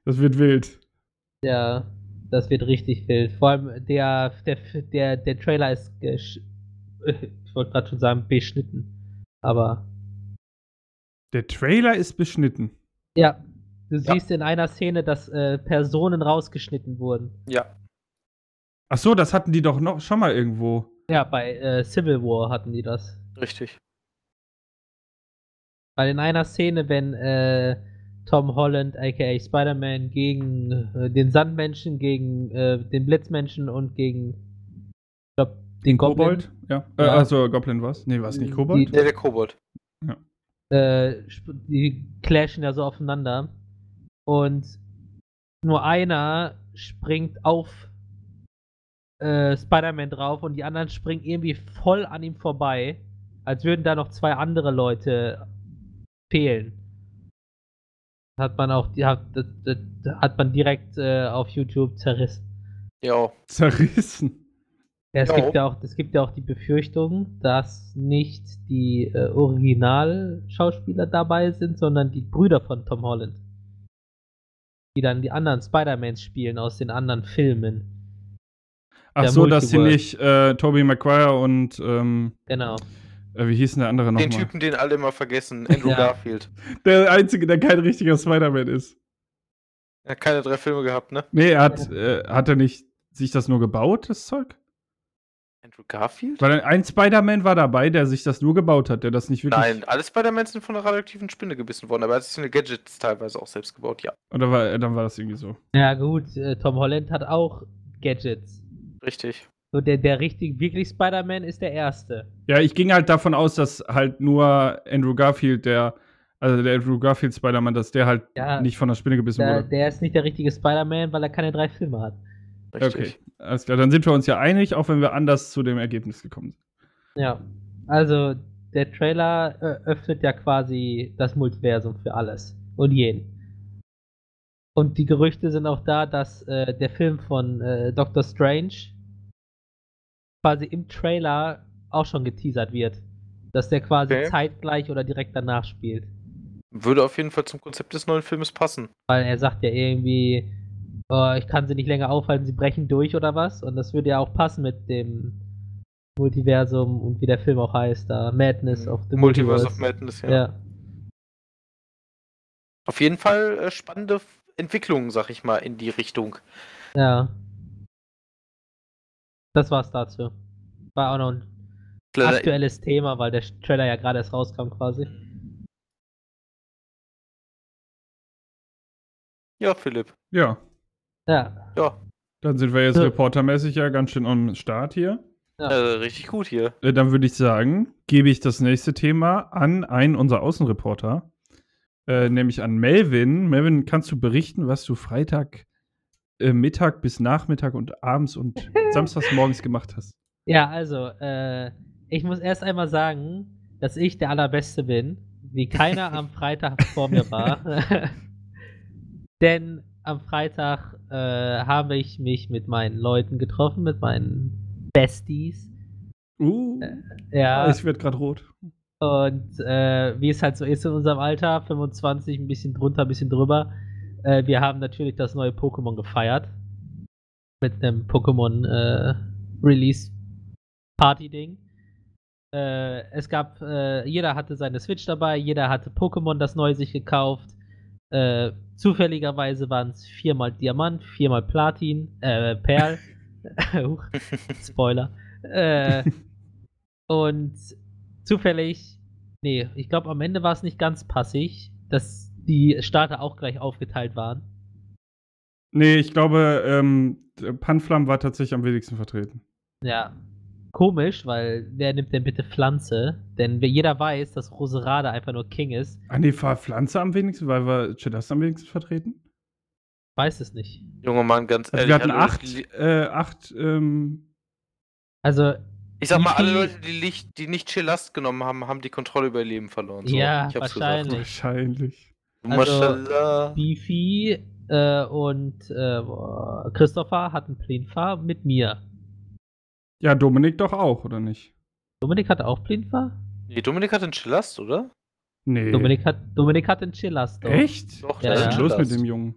Das wird wild. Ja, das wird richtig wild. Vor allem der, der, der, der Trailer ist, gesch- ich wollte gerade schon sagen, beschnitten. Aber Der Trailer ist beschnitten. ja, du Ja. siehst in einer Szene, dass äh, Personen rausgeschnitten wurden. Ja. Ach so, das hatten die doch noch schon mal irgendwo. Ja, bei äh, Civil War hatten die das. Richtig. Weil in einer Szene, wenn äh, Tom Holland, aka Spider-Man, gegen äh, den Sandmenschen, gegen äh, den Blitzmenschen und gegen ich glaub, den Goblin, Kobold? Ja. Äh, Ja. also Goblin was? Nee, war es nicht Kobold? Die- Der, der Kobold. äh, sp- die clashen ja so aufeinander. Und nur einer springt auf äh, Spider-Man drauf und die anderen springen irgendwie voll an ihm vorbei, als würden da noch zwei andere Leute fehlen. Hat man auch, die hat, das, das, hat man direkt äh, auf YouTube zerrissen. Ja. Zerrissen. Ja, es, Ja. gibt ja auch, es gibt ja auch die Befürchtung, dass nicht die äh, Originalschauspieler dabei sind, sondern die Brüder von Tom Holland. Die dann die anderen Spider-Mans spielen aus den anderen Filmen. Ach so, dass sie nicht äh, Tobey Maguire und ähm, Genau. Äh, wie hieß denn der andere Den nochmal? Typen, den alle immer vergessen. Andrew Ja. Garfield. Der einzige, der kein richtiger Spider-Man ist. Er hat keine drei Filme gehabt, ne? Nee, er hat, äh, hat er nicht sich das nur gebaut, das Zeug? Andrew Garfield? Weil ein Spider-Man war dabei, der sich das nur gebaut hat, der das nicht wirklich. Nein, alle Spider-Mans sind von einer radioaktiven Spinne gebissen worden, aber er hat sich seine Gadgets teilweise auch selbst gebaut, ja. Oder war, dann war das irgendwie so. Ja, gut, äh, Tom Holland hat auch Gadgets. Richtig. So der, der richtig, wirklich Spider-Man ist der erste. Ja, ich ging halt davon aus, dass halt nur Andrew Garfield, der, also der Andrew Garfield Spider-Man, dass der halt Ja. nicht von der Spinne gebissen Der, wurde. der ist nicht der richtige Spider-Man, weil er keine drei Filme hat. Richtig. Okay, alles klar. Dann sind wir uns ja einig, auch wenn wir anders zu dem Ergebnis gekommen sind. Ja, also der Trailer äh, öffnet ja quasi das Multiversum für alles und jeden. Und die Gerüchte sind auch da, dass äh, der Film von äh, Doctor Strange quasi im Trailer auch schon geteasert wird. Dass der quasi Okay. zeitgleich oder direkt danach spielt. Würde auf jeden Fall zum Konzept des neuen Filmes passen. Weil er sagt ja irgendwie, oh, ich kann sie nicht länger aufhalten, sie brechen durch oder was. Und das würde ja auch passen mit dem Multiversum und wie der Film auch heißt, da Madness of the Multiverse Multiverse. of Madness, ja. Ja. Auf jeden Fall spannende Entwicklungen, sag ich mal, in die Richtung. Ja. Das war's dazu. War auch noch ein Leider- aktuelles Thema, weil der Trailer ja gerade erst rauskam quasi. Ja, Philipp. Ja, Ja. Ja, dann sind wir jetzt So. reportermäßig ja ganz schön am Start hier. Ja. äh, richtig gut hier. Äh, Dann würde ich sagen, gebe ich das nächste Thema an einen unserer Außenreporter, äh, nämlich an Melvin. Melvin, kannst du berichten, was du Freitag äh, Mittag bis Nachmittag und abends und samstags morgens gemacht hast? Ja, also, äh, ich muss erst einmal sagen, dass ich der Allerbeste bin, wie keiner am Freitag vor mir war. Denn am Freitag äh, habe ich mich mit meinen Leuten getroffen, mit meinen Besties. Uh, Ja, ich werde gerade rot. und äh, wie es halt so ist in unserem Alter, 25, ein bisschen drunter, ein bisschen drüber. Äh, wir haben natürlich das neue Pokémon gefeiert. Mit einem Pokémon äh, Release Party Ding. Äh, es gab, äh, jeder hatte seine Switch dabei, jeder hatte Pokémon das neu sich gekauft. Äh, zufälligerweise waren es viermal Diamant, viermal Platin, äh, Perl. Spoiler. Äh, und zufällig, nee, ich glaube am Ende war es nicht ganz passig, dass die Starter auch gleich aufgeteilt waren. Nee, ich glaube, ähm, Panflam war tatsächlich am wenigsten vertreten. Ja. Komisch, weil wer nimmt denn bitte Pflanze? Denn wer- jeder weiß, dass Roserade einfach nur King ist. Ah, nee, war Pflanze am wenigsten, weil war Chedas am wenigsten vertreten? Weiß es nicht. Junger Mann, ganz Also ehrlich. wir hatten acht, äh, acht, ähm, Also, Ich sag mal, alle Leute, die, Licht, die nicht Chillast genommen haben, haben die Kontrolle über ihr Leben verloren. So, Ja, ich hab's wahrscheinlich. Also. Beefy äh, und äh, Christopher hatten Plinfa mit mir. Ja, Dominik doch auch, oder nicht? Dominik hatte auch Plinfa? Nee, Dominik hat einen Chillast, oder? Nee. Dominik hat, Dominik hat den Chillast. doch. Echt? Doch, Ja, Was ist ja. denn los mit dem Jungen?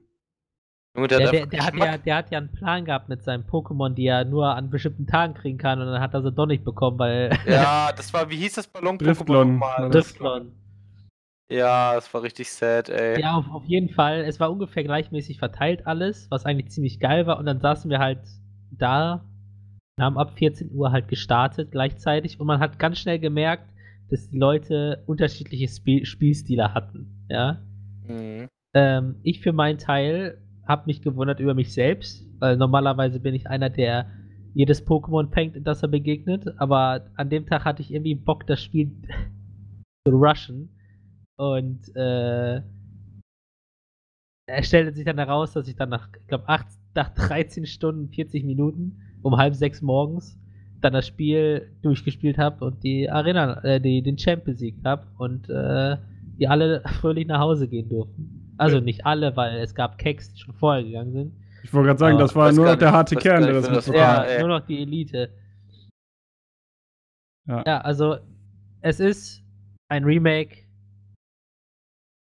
Junge, der, Der, hat der, hat ja, der hat ja einen Plan gehabt mit seinen Pokémon, die er nur an bestimmten Tagen kriegen kann und dann hat er sie doch nicht bekommen, weil Ja, das war, wie hieß das Ballon-Pokémon Driftlon. Driftlon. Ja, das war richtig sad, ey. Ja, auf, auf jeden Fall. Es war ungefähr gleichmäßig verteilt alles, was eigentlich ziemlich geil war. Und dann saßen wir halt da haben ab 14 Uhr halt gestartet gleichzeitig. Und man hat ganz schnell gemerkt, dass die Leute unterschiedliche Spiel Spielstile hatten. Ja. Mhm. Ähm, ich für meinen Teil habe mich gewundert über mich selbst, weil normalerweise bin ich einer, der jedes Pokémon in das er begegnet. Aber an dem Tag hatte ich irgendwie Bock, das Spiel zu rushen. Und äh, es stellte sich dann heraus, dass ich dann nach, ich glaube, nach 13 Stunden, 40 Minuten, um halb sechs morgens, dann das Spiel durchgespielt habe und die Arena, äh, die, den Champ besiegt habe und äh, die alle fröhlich nach Hause gehen durften. Also Ja. nicht alle, weil es gab Keks, die schon vorher gegangen sind. Ich wollte gerade sagen, Aber das war nur noch der harte Kern, der das mitbekommen hat. ey. nur noch die Elite. Ja. Ja, also es ist ein Remake.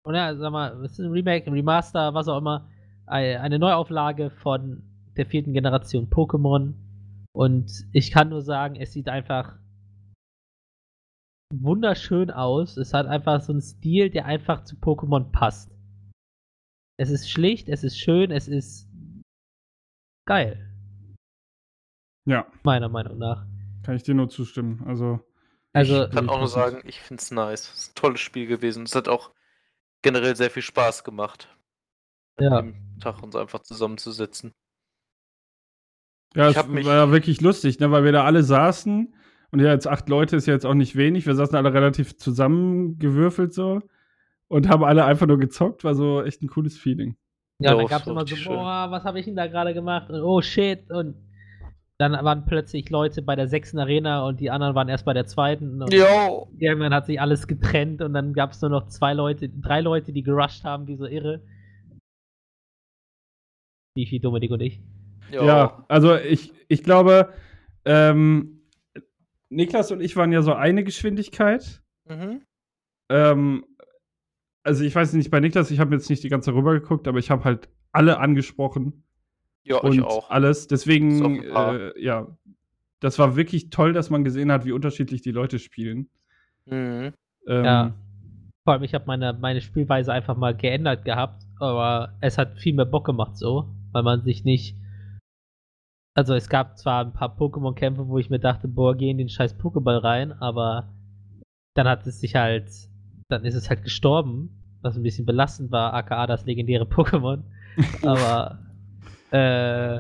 Oder sag mal, es ist ein Remake, ein Remaster, was auch immer. ei- Eine Neuauflage von der vierten Generation Pokémon. Und ich kann nur sagen, es sieht einfach wunderschön aus. Es hat einfach so einen Stil, der einfach zu Pokémon passt. Es ist schlicht, es ist schön, es ist geil, Ja, meiner Meinung nach. kann ich dir nur zustimmen. Also, Also, Ich kann auch nur sagen, ich find's nice. Es ist ein tolles Spiel gewesen. Es hat auch generell sehr viel Spaß gemacht, ja. an dem Tag uns einfach zusammenzusetzen. ja, Ich es mich- war ja wirklich lustig, ne, weil wir da alle saßen und ja, jetzt acht Leute ist ja jetzt auch nicht wenig. Wir saßen alle relativ zusammengewürfelt so und haben alle einfach nur gezockt. War so echt ein cooles Feeling. Ja, Ja, dann gab es immer so, boah, was habe ich denn da gerade gemacht? Und oh shit. Und dann waren plötzlich Leute bei der sechsten Arena und die anderen waren erst bei der zweiten. Und Jo! irgendwann hat sich alles getrennt und dann gab es nur noch zwei Leute, drei Leute, die gerusht haben, wie so irre. Wie viel Dominik und ich. Jo. Ja, also ich, ich glaube, ähm, Niklas und ich waren ja so eine Geschwindigkeit. Mhm. Ähm, also ich weiß nicht, bei Niklas, ich habe jetzt nicht die ganze rüber geguckt, aber ich habe halt alle angesprochen Ja, und ich auch. alles. Deswegen, äh, ja, das war wirklich toll, dass man gesehen hat, wie unterschiedlich die Leute spielen. Mhm. Ähm, Ja. Vor allem, ich habe meine, meine Spielweise einfach mal geändert gehabt, aber es hat viel mehr Bock gemacht so, weil man sich nicht. Also es gab zwar ein paar Pokémon-Kämpfe, wo ich mir dachte, boah, geh in den scheiß Pokéball rein, aber dann hat es sich halt, dann ist es halt gestorben, was ein bisschen belastend war, aka das legendäre Pokémon. aber äh,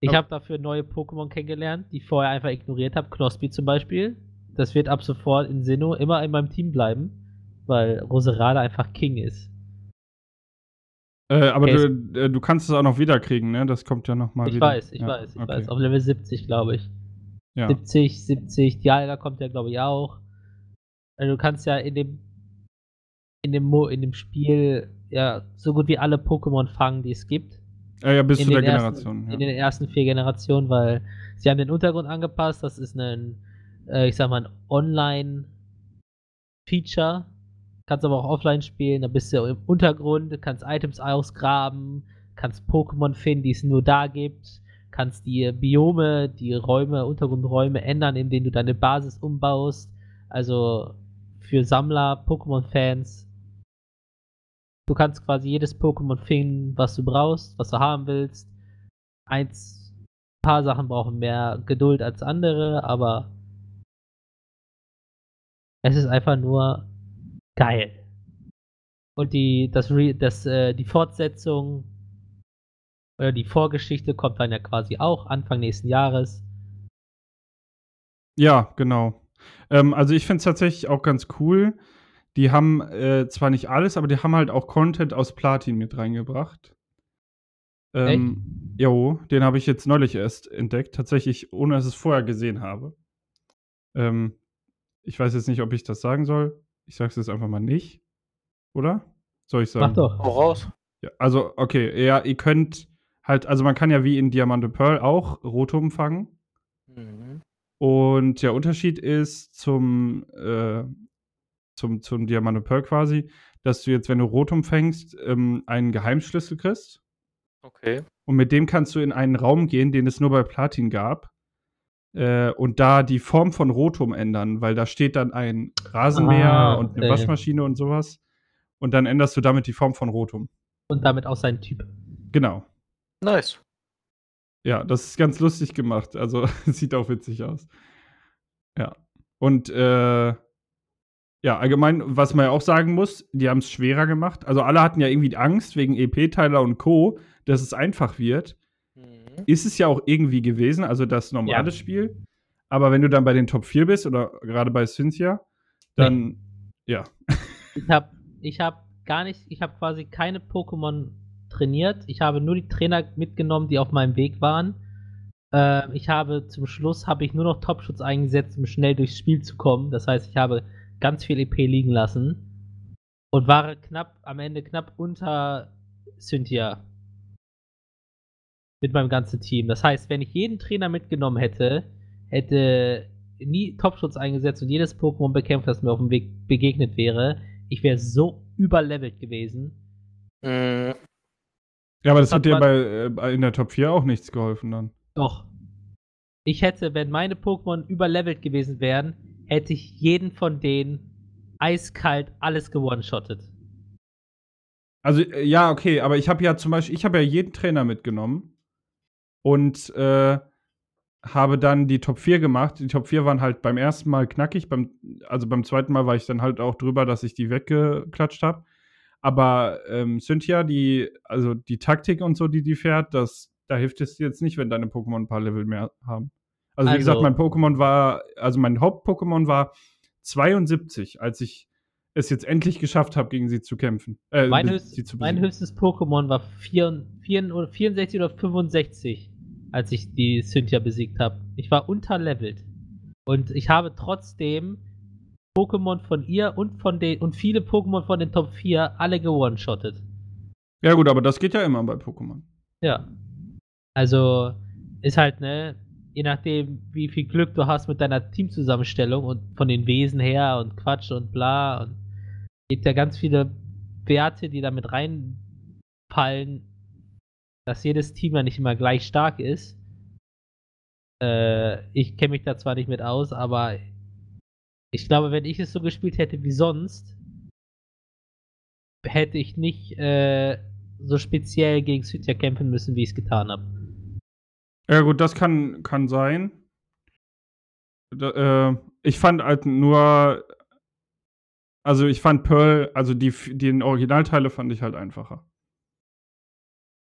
ich Aber- habe dafür neue Pokémon kennengelernt, die ich vorher einfach ignoriert habe. Knospi zum Beispiel. Das wird ab sofort in Sinnoh immer in meinem Team bleiben, weil Roserade einfach King ist. äh, aber Okay, du, äh, du kannst es auch noch wiederkriegen, ne? Das kommt ja noch mal Ich wieder. weiß, ich ja, weiß, ich okay. weiß. Auf Level 70, glaube ich. Ja. 70, 70, Dialga kommt ja, glaube ich, auch. Also du kannst ja in dem in dem, Mo in dem Spiel ja so gut wie alle Pokémon fangen, die es gibt. Ja, ja, bis in zu der den ersten- Generation. In ja. den ersten vier Generationen, weil sie haben den Untergrund angepasst. Das ist ein, äh, ich sag mal, ein Online-Feature. Kannst aber auch offline spielen. Da bist du im Untergrund, kannst Items ausgraben, kannst Pokémon finden, die es nur da gibt. Kannst die Biome, die Räume, Untergrundräume ändern, indem du deine Basis umbaust. Also für Sammler, Pokémon-Fans. Du kannst quasi jedes Pokémon finden, was du brauchst, was du haben willst. Eins, ein paar Sachen brauchen mehr Geduld als andere, aber es ist einfach nur geil. Und die, das, das, äh, die Fortsetzung oder die Vorgeschichte kommt dann ja quasi auch Anfang nächsten Jahres. Ja, genau. Ähm, also ich finde es tatsächlich auch ganz cool. Die haben äh, zwar nicht alles, aber die haben halt auch Content aus Platin mit reingebracht. Ähm, jo, den habe ich jetzt neulich erst entdeckt, tatsächlich, ohne dass ich es vorher gesehen habe. Ähm, ich weiß jetzt nicht, ob ich das sagen soll. Ich sage es jetzt einfach mal nicht. Oder? Soll ich sagen? Mach doch. Hau raus. Ja, also, okay, ja, ihr könnt halt, also man kann ja wie in Diamant und Pearl auch Rotum fangen. Mhm. Und der Unterschied ist zum, äh, zum, zum Diamant und Pearl quasi, dass du jetzt, wenn du Rotum fängst, ähm, einen Geheimschlüssel kriegst. Okay. Und mit dem kannst du in einen Raum gehen, den es nur bei Platin gab. Äh, und da die Form von Rotum ändern, weil da steht dann ein Rasenmäher Ah, und eine. Waschmaschine und sowas. Und dann änderst du damit die Form von Rotum. Und damit auch sein Typ. Genau. Nice. Ja, das ist ganz lustig gemacht. Also sieht auch witzig aus. Ja. Und äh, ja, allgemein, was man ja auch sagen muss, die haben es schwerer gemacht. Also alle hatten ja irgendwie Angst wegen EP-Teiler und Co., dass es einfach wird. Mhm. Ist es ja auch irgendwie gewesen, also das normale Ja. Spiel. Aber wenn du dann bei den Top 4 bist oder gerade bei Cynthia, dann ja. Ich habe ich hab gar nicht, ich habe quasi keine Pokémon trainiert. Ich habe nur die Trainer mitgenommen, die auf meinem Weg waren. Äh, ich habe zum Schluss habe ich nur noch Topschutz eingesetzt, um schnell durchs Spiel zu kommen. Das heißt, ich habe ganz viel EP liegen lassen und war knapp am Ende knapp unter Cynthia mit meinem ganzen Team. Das heißt, wenn ich jeden Trainer mitgenommen hätte, hätte nie Topschutz eingesetzt und jedes Pokémon bekämpft, das mir auf dem Weg begegnet wäre, ich wäre so überlevelt gewesen. Mhm. Ja, aber das Hat hat dir bei, äh, bei- in der Top 4 auch nichts geholfen dann. Doch. Ich hätte, wenn meine Pokémon überlevelt gewesen wären, hätte ich jeden von denen eiskalt alles gewone-shottet. Also, äh, ja, okay, aber ich habe ja zum Beispiel, ich habe ja jeden Trainer mitgenommen und äh, habe dann die Top 4 gemacht. Die Top 4 waren halt beim ersten Mal knackig, beim, also beim zweiten Mal war ich dann halt auch drüber, dass ich die weggeklatscht habe. Aber ähm, Cynthia, die, also die Taktik und so, die die fährt, das, da hilft es dir jetzt nicht, wenn deine Pokémon ein paar Level mehr haben. Also, wie Also- gesagt, mein Pokémon war, also mein Haupt-Pokémon war 72, als ich es jetzt endlich geschafft habe, gegen sie zu kämpfen. Äh, Mein, höchst, sie zu mein höchstes Pokémon war 4, 4, oder 64 oder 65, als ich die Cynthia besiegt habe. Ich war unterlevelt. Und ich habe trotzdem Pokémon von ihr und von den und viele Pokémon von den Top 4 alle gewone-shottet. Ja, gut, aber das geht ja immer bei Pokémon. Ja. Also ist halt, ne, je nachdem, wie viel Glück du hast mit deiner Teamzusammenstellung und von den Wesen her und Quatsch und bla und gibt ja ganz viele Werte, die damit reinfallen, dass jedes Team ja nicht immer gleich stark ist. Äh, ich kenne mich da zwar nicht mit aus, aber ich glaube, wenn ich es so gespielt hätte wie sonst, hätte ich nicht äh, so speziell gegen Cynthia kämpfen müssen, wie ich es getan habe. Ja, gut, das kann, kann sein. Da, äh, ich fand halt nur. Also, ich fand Pearl, also die, den Originalteile fand ich halt einfacher.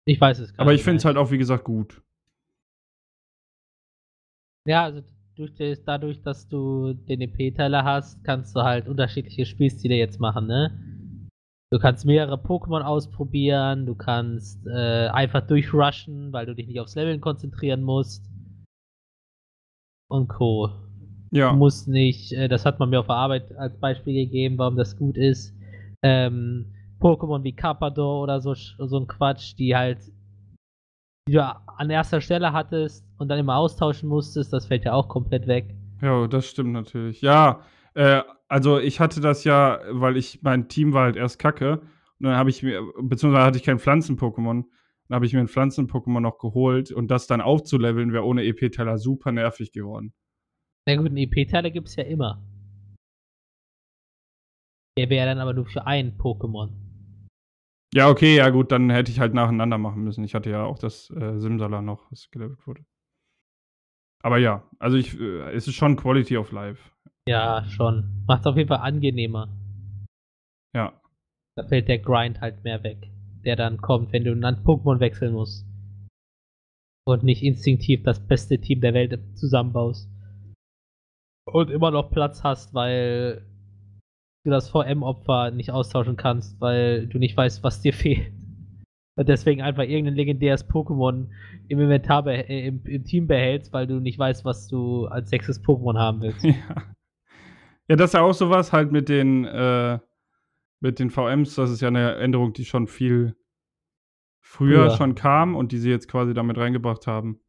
Ich weiß es gar Aber ich finde es halt auch, wie gesagt, gut. Ja, also durch das, dadurch, dass du den EP-Teiler hast, kannst du halt unterschiedliche Spielstile jetzt machen, ne? Du kannst mehrere Pokémon ausprobieren, du kannst äh, einfach durchrushen, weil du dich nicht aufs Leveln konzentrieren musst. Und Co. Ja. Du musst nicht, äh, das hat man mir auf der Arbeit als Beispiel gegeben, warum das gut ist. Ähm, Pokémon wie Carpador oder so, so ein Quatsch, die halt die du an erster Stelle hattest und dann immer austauschen musstest, das fällt ja auch komplett weg. Ja, das stimmt natürlich. Ja, äh, also ich hatte das ja, weil ich, mein Team war halt erst kacke. Und dann habe ich mir, beziehungsweise hatte ich kein Pflanzen-Pokémon. Dann habe ich mir ein Pflanzen-Pokémon noch geholt und das dann aufzuleveln, wäre ohne EP-Teiler super nervig geworden. Na gut, einen EP-Teiler gibt es ja immer. Der wäre dann aber nur für ein Pokémon. Ja, okay, ja gut, dann hätte ich halt nacheinander machen müssen. Ich hatte ja auch das äh, Simsala noch, was gelevelt wurde. Aber ja, also ich, äh, es ist schon Quality of Life. Ja, schon. Macht es auf jeden Fall angenehmer. Ja. Da fällt der Grind halt mehr weg, der dann kommt, wenn du ein Pokémon wechseln musst. Und nicht instinktiv das beste Team der Welt zusammenbaust. Und immer noch Platz hast, weil du das VM-Opfer nicht austauschen kannst, weil du nicht weißt, was dir fehlt. Und deswegen einfach irgendein legendäres Pokémon im Inventar äh, im, im Team behältst, weil du nicht weißt, was du als sechstes Pokémon haben willst. ja. Ja, das ist ja auch sowas halt mit den, äh, mit den VMs. Das ist ja eine Änderung, die schon viel früher Früher. schon kam und die sie jetzt quasi damit reingebracht haben.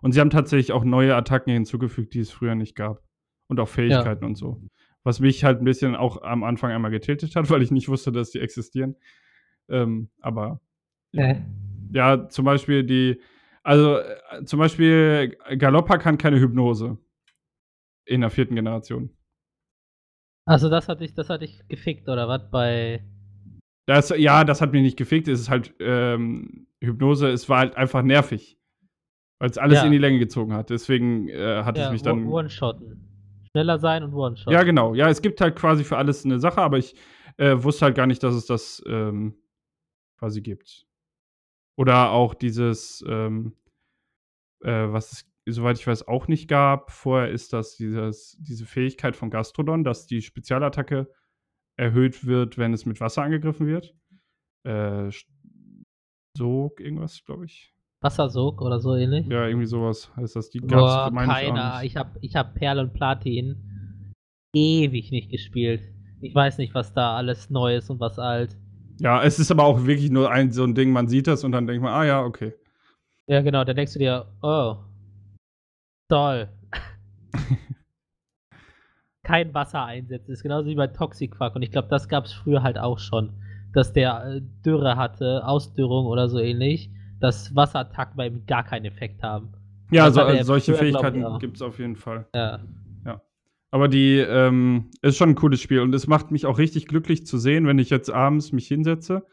Und sie haben tatsächlich auch neue Attacken hinzugefügt, die es früher nicht gab. Und auch Fähigkeiten und so. Was mich halt ein bisschen auch am Anfang einmal getiltet hat, weil ich nicht wusste, dass die existieren. Ähm, aber Äh, Ja, zum Beispiel die, also äh, zum Beispiel Galoppa kann keine Hypnose. In der vierten Generation. Also das hat dich, das hat dich gefickt, oder was? Bei. Das, ja, das hat mich nicht gefickt. Es ist halt ähm, Hypnose, es war halt einfach nervig. Weil es alles Ja. in die Länge gezogen hat. Deswegen äh, hat es Ja, mich dann. One-Shotten. Schneller sein und One-Shot. Ja, genau. Ja, es gibt halt quasi für alles eine Sache, aber ich äh, wusste halt gar nicht, dass es das ähm, quasi gibt. Oder auch dieses, ähm, äh, was es, soweit ich weiß, auch nicht gab. Vorher ist das dieses, diese Fähigkeit von Gastrodon, dass die Spezialattacke erhöht wird, wenn es mit Wasser angegriffen wird. Äh, Sog, irgendwas, glaube ich. Wassersog oder so ähnlich. Ja, irgendwie sowas heißt das. Die gab's Boah, ich, keiner. nicht. Ich hab, ich hab Perl und Platin ewig nicht gespielt. Ich weiß nicht, was da alles neu ist und was alt. Ja, es ist aber auch wirklich nur ein so ein Ding, man sieht das und dann denkt man, ah ja, okay. Ja, genau, dann denkst du dir, oh, toll. Kein Wasser einsetzen. Ist genauso wie bei Toxicquack. Und ich glaube, das gab es früher halt auch schon. Dass der äh, Dürre hatte, Ausdürrung oder so ähnlich, dass Wasserattacken bei ihm gar keinen Effekt haben. Ja, Das so, er solche früher, Fähigkeiten gibt es auf jeden Fall. Ja. Aber die ähm, ist schon ein cooles Spiel und es macht mich auch richtig glücklich zu sehen, wenn ich jetzt abends mich hinsetze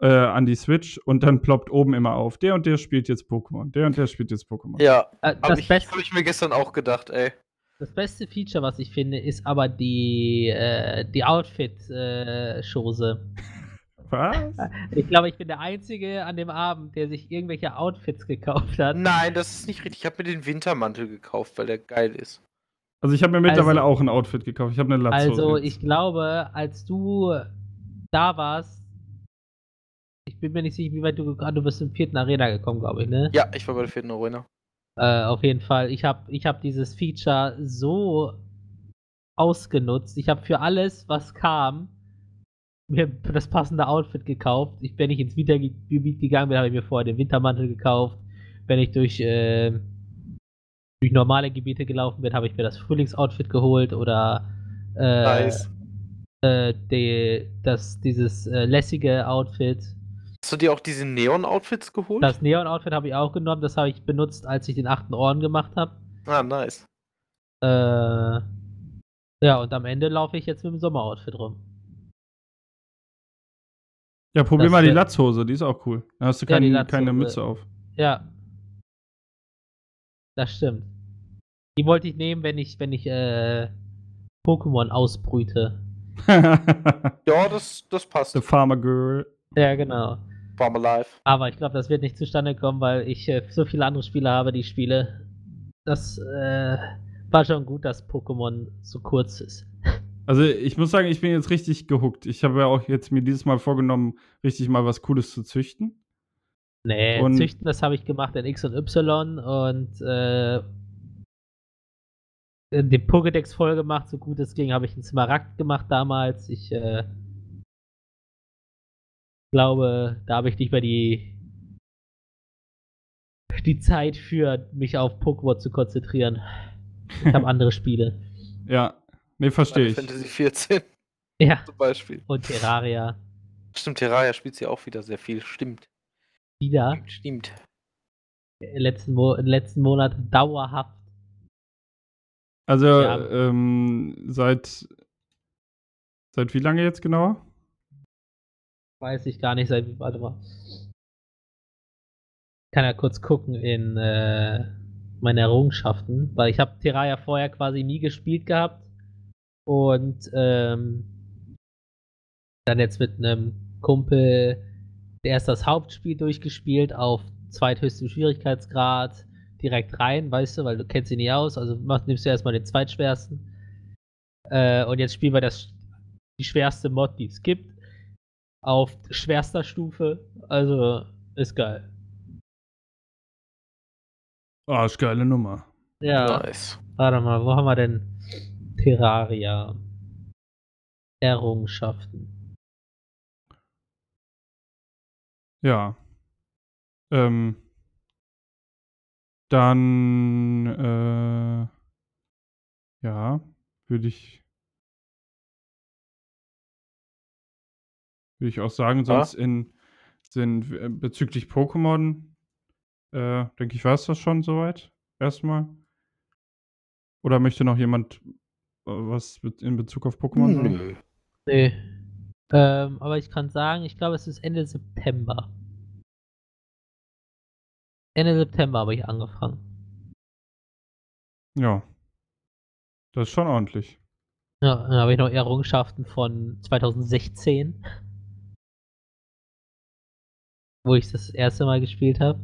äh, an die Switch und dann ploppt oben immer auf, der und der spielt jetzt Pokémon, der und der spielt jetzt Pokémon. Ja, Äh, habe das, ich, Beste, hab ich mir gestern auch gedacht, ey. das beste Feature, was ich finde, ist aber die, äh, die Outfit-Chose. Was? ich glaube, ich bin der Einzige an dem Abend, der sich irgendwelche Outfits gekauft hat. Nein, das ist nicht richtig. Ich habe mir den Wintermantel gekauft, weil der geil ist. Also ich habe mir mittlerweile Also- auch ein Outfit gekauft. Ich habe eine Latzhose. Also, jetzt. ich glaube, als du da warst, ich bin mir nicht sicher, wie weit du gekommen du bist im vierten Arena gekommen, glaube ich, ne? Ja, ich war bei der vierten Arena. Äh, auf jeden Fall. Ich habe ich hab dieses Feature so ausgenutzt. Ich habe für alles, was kam, mir das passende Outfit gekauft. Ich, wenn ich ins Wintergebiet gegangen bin, habe ich mir vorher den Wintermantel gekauft. Wenn ich durch, äh, durch normale Gebiete gelaufen bin, habe ich mir das Frühlingsoutfit geholt oder äh, Nice. äh, die, das, dieses äh, lässige Outfit. Hast du dir auch diese Neon-Outfits geholt? Das Neon-Outfit habe ich auch genommen. Das habe ich benutzt, als ich den achten Orden gemacht habe. ah, nice. Äh, ja, und am Ende laufe ich jetzt mit dem Sommeroutfit rum. ja, probier das mal die Latzhose, die ist auch cool. Da hast du Ja, kein, keine Mütze auf. Ja. Das stimmt. Die wollte ich nehmen, wenn ich, wenn ich äh, Pokémon ausbrüte. Ja, das, das passt. The Farmer Girl. Ja, genau. Farm Alive. Aber ich glaube, das wird nicht zustande kommen, weil ich äh, so viele andere Spiele habe, die ich spiele. Das äh, war schon gut, dass Pokémon so kurz ist. Also ich muss sagen, ich bin jetzt richtig gehuckt. Ich habe ja auch jetzt mir dieses Mal vorgenommen, richtig mal was Cooles zu züchten. Nee, Und- Züchten, das habe ich gemacht in X und Y und äh, den Pokédex voll gemacht, so gut es ging, habe ich einen Smaragd gemacht damals. Ich äh, glaube, da habe ich nicht mehr die die Zeit für mich auf Pokémon zu konzentrieren. Ich habe andere Spiele. Ja, nee, verstehe ich. Fantasy 14 Ja, zum Beispiel. und Terraria. Stimmt, Terraria spielt sie auch wieder sehr viel. Stimmt. Wieder Stimmt, stimmt. in letzten, Mo letzten Monaten dauerhaft. Also Ja. ähm, seit seit wie lange jetzt genau? Weiß ich gar nicht, seit warte mal. Kann ja kurz gucken in äh, meine Errungenschaften, weil ich habe Terraria vorher quasi nie gespielt gehabt und ähm, dann jetzt mit einem Kumpel erst das Hauptspiel durchgespielt auf zweithöchstem Schwierigkeitsgrad direkt rein, weißt du, weil du kennst ihn nie aus, also mach, nimmst du erstmal den zweitschwersten äh, und jetzt spielen wir das die schwerste Mod, die es gibt auf schwerster Stufe. Also ist geil. Oh, ist geile Nummer. Ja, Nice. warte mal, wo haben wir denn Terraria? Errungenschaften. Ja. Ähm, dann, äh, ja, würde ich, würde ich auch sagen, sonst in, sind äh, bezüglich Pokémon, äh, denke ich, war es das schon soweit. Erstmal. Oder möchte noch jemand äh, was in Bezug auf Pokémon sagen? Nö. Nee. Ähm, aber ich kann sagen, ich glaube, es ist Ende September. Ende September habe ich angefangen. Ja. Das ist schon ordentlich. Ja, dann habe ich noch Errungenschaften von 2016. Wo ich das erste Mal gespielt habe.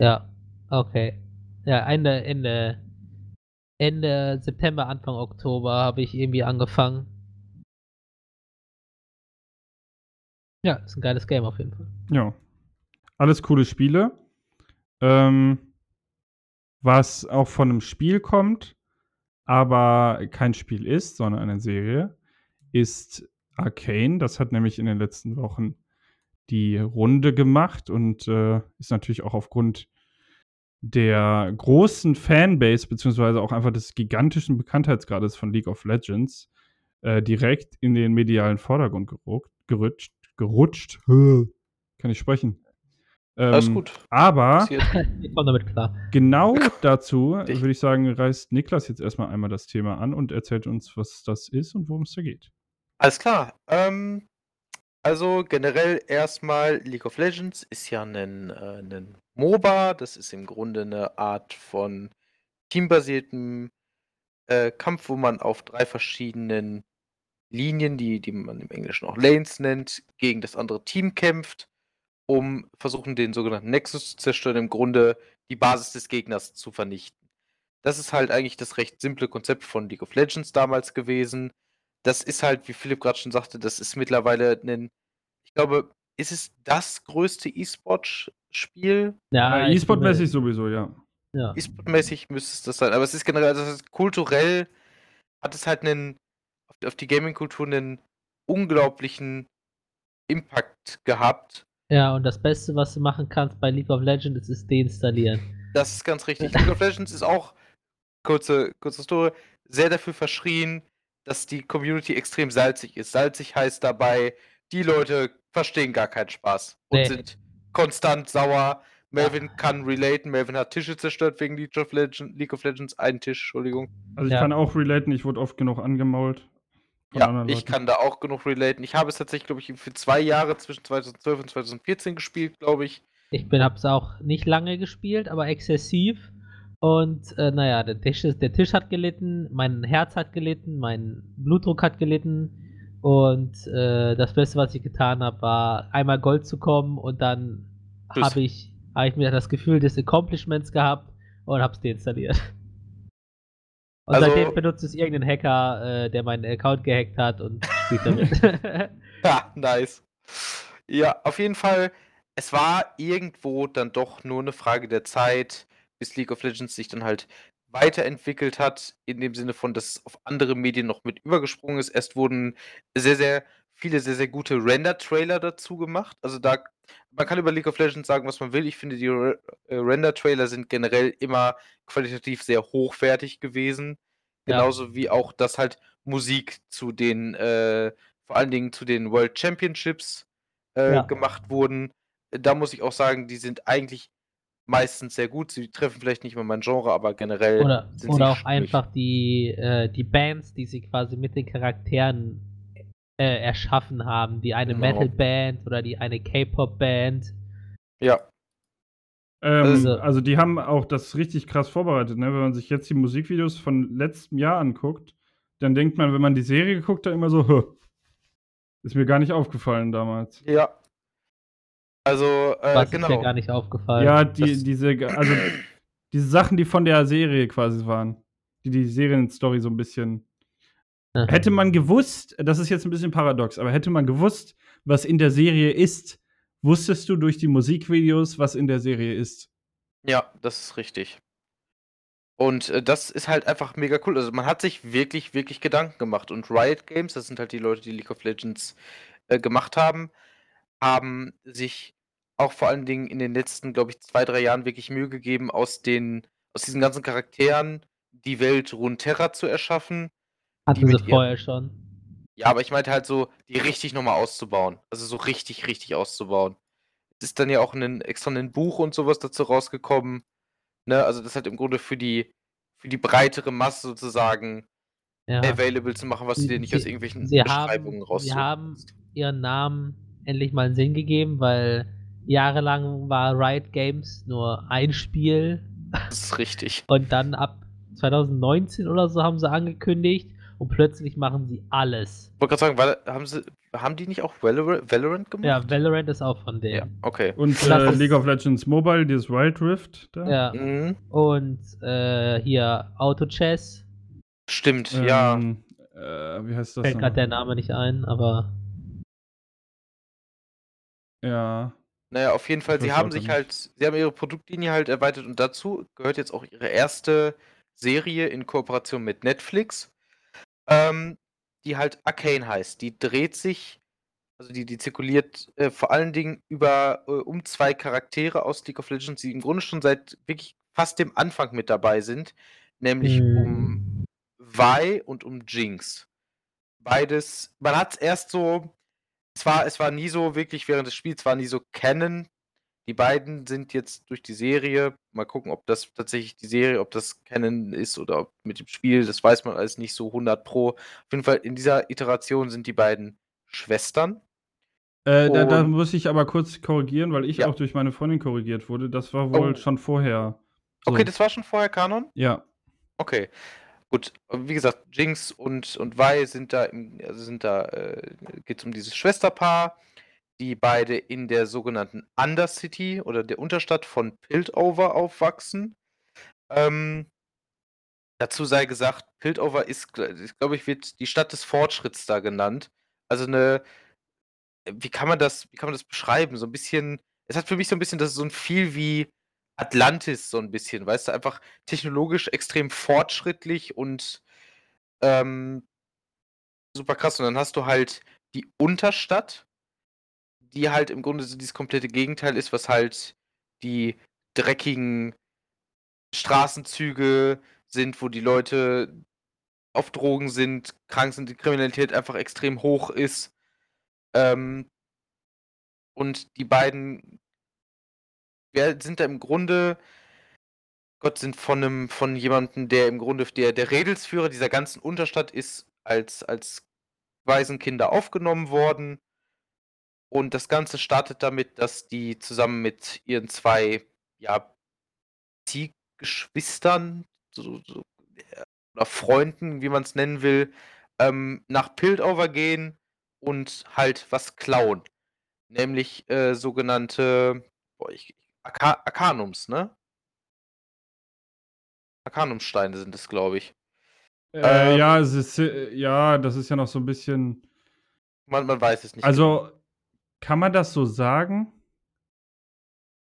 Ja, okay. Ja, Ende, Ende, Ende September, Anfang Oktober habe ich irgendwie angefangen. Ja, ist ein geiles Game auf jeden Fall. Ja. Alles coole Spiele. Ähm, was auch von einem Spiel kommt, aber kein Spiel ist, sondern eine Serie, ist Arcane. Das hat nämlich in den letzten Wochen die Runde gemacht und äh, ist natürlich auch aufgrund der großen Fanbase, beziehungsweise auch einfach des gigantischen Bekanntheitsgrades von League of Legends, äh, direkt in den medialen Vordergrund geruckt, gerutscht. gerutscht. Kann ich sprechen. Alles Ähm, gut. Aber. Ich komme damit klar. genau dazu Richtig. würde ich sagen, reißt Niklas jetzt erstmal einmal das Thema an und erzählt uns, was das ist und worum es da geht. Alles klar. Ähm, also generell erstmal League of Legends ist ja ein, äh, ein MOBA. Das ist im Grunde eine Art von teambasiertem äh, Kampf, wo man auf drei verschiedenen Linien, die, die man im Englischen auch Lanes nennt, gegen das andere Team kämpft, um versuchen, den sogenannten Nexus zu zerstören, im Grunde die Basis des Gegners zu vernichten. Das ist halt eigentlich das recht simple Konzept von League of Legends damals gewesen das ist halt, wie Philipp gerade schon sagte, das ist mittlerweile ein, ich glaube, ist es das größte E-Sport-Spiel? Ja, äh, E-Sport-mäßig sowieso, ja. Ja. E-Sport-mäßig müsste es das sein, aber es ist generell, also ist kulturell hat es halt einen, auf, auf die Gaming-Kultur einen unglaublichen Impact gehabt. ja, und das Beste, was du machen kannst bei League of Legends, ist es deinstallieren. Das ist ganz richtig. League of Legends ist auch, kurze, kurze Story, sehr dafür verschrien, dass die Community extrem salzig ist. Salzig heißt dabei, die Leute verstehen gar keinen Spaß und Nee. sind konstant sauer. Melvin kann relaten. Melvin hat Tische zerstört wegen League of, Legends, League of Legends. Einen Tisch, Entschuldigung. Also ich Ja. kann auch relaten, ich wurde oft genug angemault. Ja, ich kann da auch genug relaten. Ich habe es tatsächlich, glaube ich, für zwei Jahre zwischen 2012 und 2014 gespielt, glaube ich. Ich bin, hab's auch nicht lange gespielt, aber exzessiv. Und äh, naja, der Tisch, ist, der Tisch hat gelitten, mein Herz hat gelitten, mein Blutdruck hat gelitten. Und äh, das Beste, was ich getan habe, war einmal Gold zu kommen und dann habe ich, hab ich mir das Gefühl des Accomplishments gehabt und hab's deinstalliert. Und Also- seitdem benutzt es irgendein Hacker, äh, der meinen Account gehackt hat und spielt damit. Ja, nice. Ja, auf jeden Fall, es war irgendwo dann doch nur eine Frage der Zeit, bis League of Legends sich dann halt weiterentwickelt hat, in dem Sinne von, dass es auf andere Medien noch mit übergesprungen ist. Erst wurden sehr, sehr viele sehr, sehr gute Render-Trailer dazu gemacht. Also da, man kann über League of Legends sagen, was man will. Ich finde, die Re- äh, Render-Trailer sind generell immer qualitativ sehr hochwertig gewesen. Ja. Genauso wie auch, dass halt Musik zu den, äh, vor allen Dingen zu den World Championships äh, Ja. gemacht wurden. Da muss ich auch sagen, die sind eigentlich meistens sehr gut. Sie treffen vielleicht nicht mal mein Genre, aber generell Oder, sind oder sie auch stimmig. einfach die, äh, die Bands, die sie quasi mit den Charakteren äh, erschaffen haben. Die eine Genau. Metal-Band oder die eine K-Pop-Band. Ja, Ähm, Also- also, die haben auch das richtig krass vorbereitet, ne? Wenn man sich jetzt die Musikvideos von letztem Jahr anguckt, dann denkt man, wenn man die Serie geguckt hat, immer so, Hö. ist mir gar nicht aufgefallen damals. ja. Also, äh, Was ist mir genau. gar nicht aufgefallen. Ja, die, das- diese, also diese Sachen, die von der Serie quasi waren, die die Serienstory so ein bisschen. Aha. Hätte man gewusst, das ist jetzt ein bisschen paradox, aber hätte man gewusst, was in der Serie ist, wusstest du durch die Musikvideos, was in der Serie ist. Ja, das ist richtig. Und äh, das ist halt einfach mega cool. Also man hat sich wirklich, wirklich Gedanken gemacht. Und Riot Games, das sind halt die Leute, die League of Legends äh, gemacht haben, haben sich auch vor allen Dingen in den letzten, glaube ich, zwei, drei Jahren wirklich Mühe gegeben, aus den, aus diesen ganzen Charakteren die Welt Runeterra zu erschaffen. Hatten sie vorher schon. Ja, aber ich meinte halt so, die richtig nochmal auszubauen. Also so richtig, richtig auszubauen. Es ist dann ja auch ein, extra ein Buch und sowas dazu rausgekommen. Ne? Also das halt im Grunde für die, für die breitere Masse sozusagen Ja. available zu machen, was du Sie- dir nicht sie- aus irgendwelchen Beschreibungen haben, raus. sie haben ihren Namen endlich mal einen Sinn gegeben, weil jahrelang war Riot Games nur ein Spiel Das ist richtig. und dann ab 2019 oder so haben sie angekündigt und plötzlich machen sie alles. Ich wollte gerade sagen, weil, haben, sie, haben die nicht auch Valorant, Valorant gemacht? Ja, Valorant ist auch von Ja, denen. okay. Und äh, League of Legends Mobile, dieses Wild Rift da. Ja. Mhm. Und äh, hier Auto Chess, Stimmt, ja. Ähm, äh, wie heißt das? fällt gerade der Name nicht ein, aber Ja. Naja, auf jeden Fall, sie haben sich halt, sie haben ihre Produktlinie halt erweitert und dazu gehört jetzt auch ihre erste Serie in Kooperation mit Netflix, ähm, die halt Arcane heißt. Die dreht sich, also die, die zirkuliert äh, vor allen Dingen über äh, um zwei Charaktere aus League of Legends, die im Grunde schon seit wirklich fast dem Anfang mit dabei sind, nämlich Hm. um Vi und um Jinx. Beides, man hat es erst so, es war, es war nie so wirklich während des Spiels, war nie so Canon. Die beiden sind jetzt durch die Serie, mal gucken, ob das tatsächlich die Serie, ob das Canon ist oder ob mit dem Spiel, das weiß man alles nicht so 100 pro. Auf jeden Fall in dieser Iteration sind die beiden Schwestern. Äh, da, da muss ich aber kurz korrigieren, weil ich Ja. auch durch meine Freundin korrigiert wurde. Das war wohl Oh. schon vorher. So. Okay, das war schon vorher Kanon? Ja. Okay. Gut, wie gesagt, Jinx und, und Vi sind da, also sind da, äh, geht es um dieses Schwesterpaar, die beide in der sogenannten Undercity oder der Unterstadt von Piltover aufwachsen. Ähm, dazu sei gesagt, Piltover ist, glaube ich, wird die Stadt des Fortschritts da genannt. Also eine, wie kann man das, wie kann man das beschreiben? So ein bisschen, es hat für mich so ein bisschen, das ist so ein viel wie Atlantis, so ein bisschen, weißt du, einfach technologisch extrem fortschrittlich und ähm, super krass. Und dann hast du halt die Unterstadt, die halt im Grunde so dieses komplette Gegenteil ist, was halt die dreckigen Straßenzüge sind, wo die Leute auf Drogen sind, krank sind, die Kriminalität einfach extrem hoch ist. Ähm, und die beiden wer sind da im Grunde, Gott, sind von einem, von jemandem, der im Grunde der, der Redelsführer dieser ganzen Unterstadt ist, als, als Waisenkinder aufgenommen worden. Und das Ganze startet damit, dass die zusammen mit ihren zwei, ja, Ziehgeschwistern, so, so, oder Freunden, wie man es nennen will, ähm, nach Piltover gehen und halt was klauen. Nämlich äh, sogenannte boah, ich, Arca Arcanums, ne? Arcanumsteine sind es, glaube ich. Äh, Ähm. ja, ist, äh, ja, das ist ja noch so ein bisschen. Man, man weiß es nicht. Also, kann man das so sagen?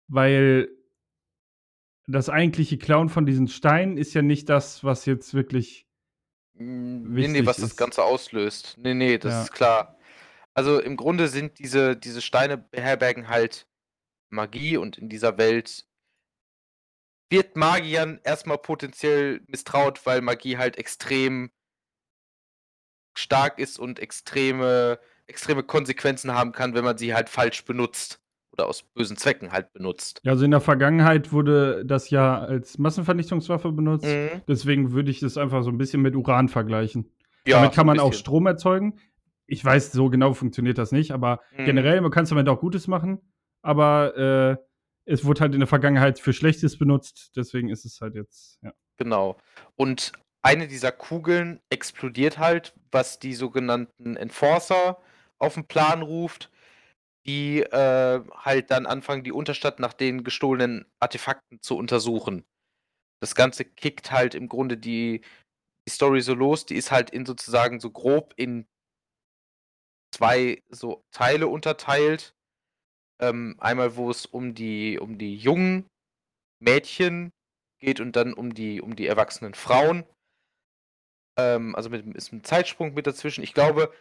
Weil das eigentliche Klauen von diesen Steinen ist ja nicht das, was jetzt wirklich. Mm, Nee, nee, was das ist. Ganze auslöst. Nee, nee, das Ja. ist klar. Also im Grunde sind diese, diese Steine beherbergen halt Magie und in dieser Welt wird Magiern erstmal potenziell misstraut, weil Magie halt extrem stark ist und extreme, extreme Konsequenzen haben kann, wenn man sie halt falsch benutzt. Oder aus bösen Zwecken halt benutzt. Ja, also in der Vergangenheit wurde das ja als Massenvernichtungswaffe benutzt. Mhm. Deswegen würde ich das einfach so ein bisschen mit Uran vergleichen. Ja, damit kann man auch. Strom erzeugen. Ich weiß, so genau funktioniert das nicht, aber Mhm. generell, man kann es damit auch Gutes machen. Aber äh, es wurde halt in der Vergangenheit für Schlechtes benutzt, deswegen ist es halt jetzt, ja. Genau. Und eine dieser Kugeln explodiert halt, was die sogenannten Enforcer auf den Plan ruft, die äh, halt dann anfangen, die Unterstadt nach den gestohlenen Artefakten zu untersuchen. Das Ganze kickt halt im Grunde die, die Story so los, die ist halt in sozusagen so grob in zwei so Teile unterteilt. Ähm, einmal, wo es um die, um die jungen Mädchen geht und dann um die, um die erwachsenen Frauen. Ähm, also mit, ist ein Zeitsprung mit dazwischen. Ich glaube,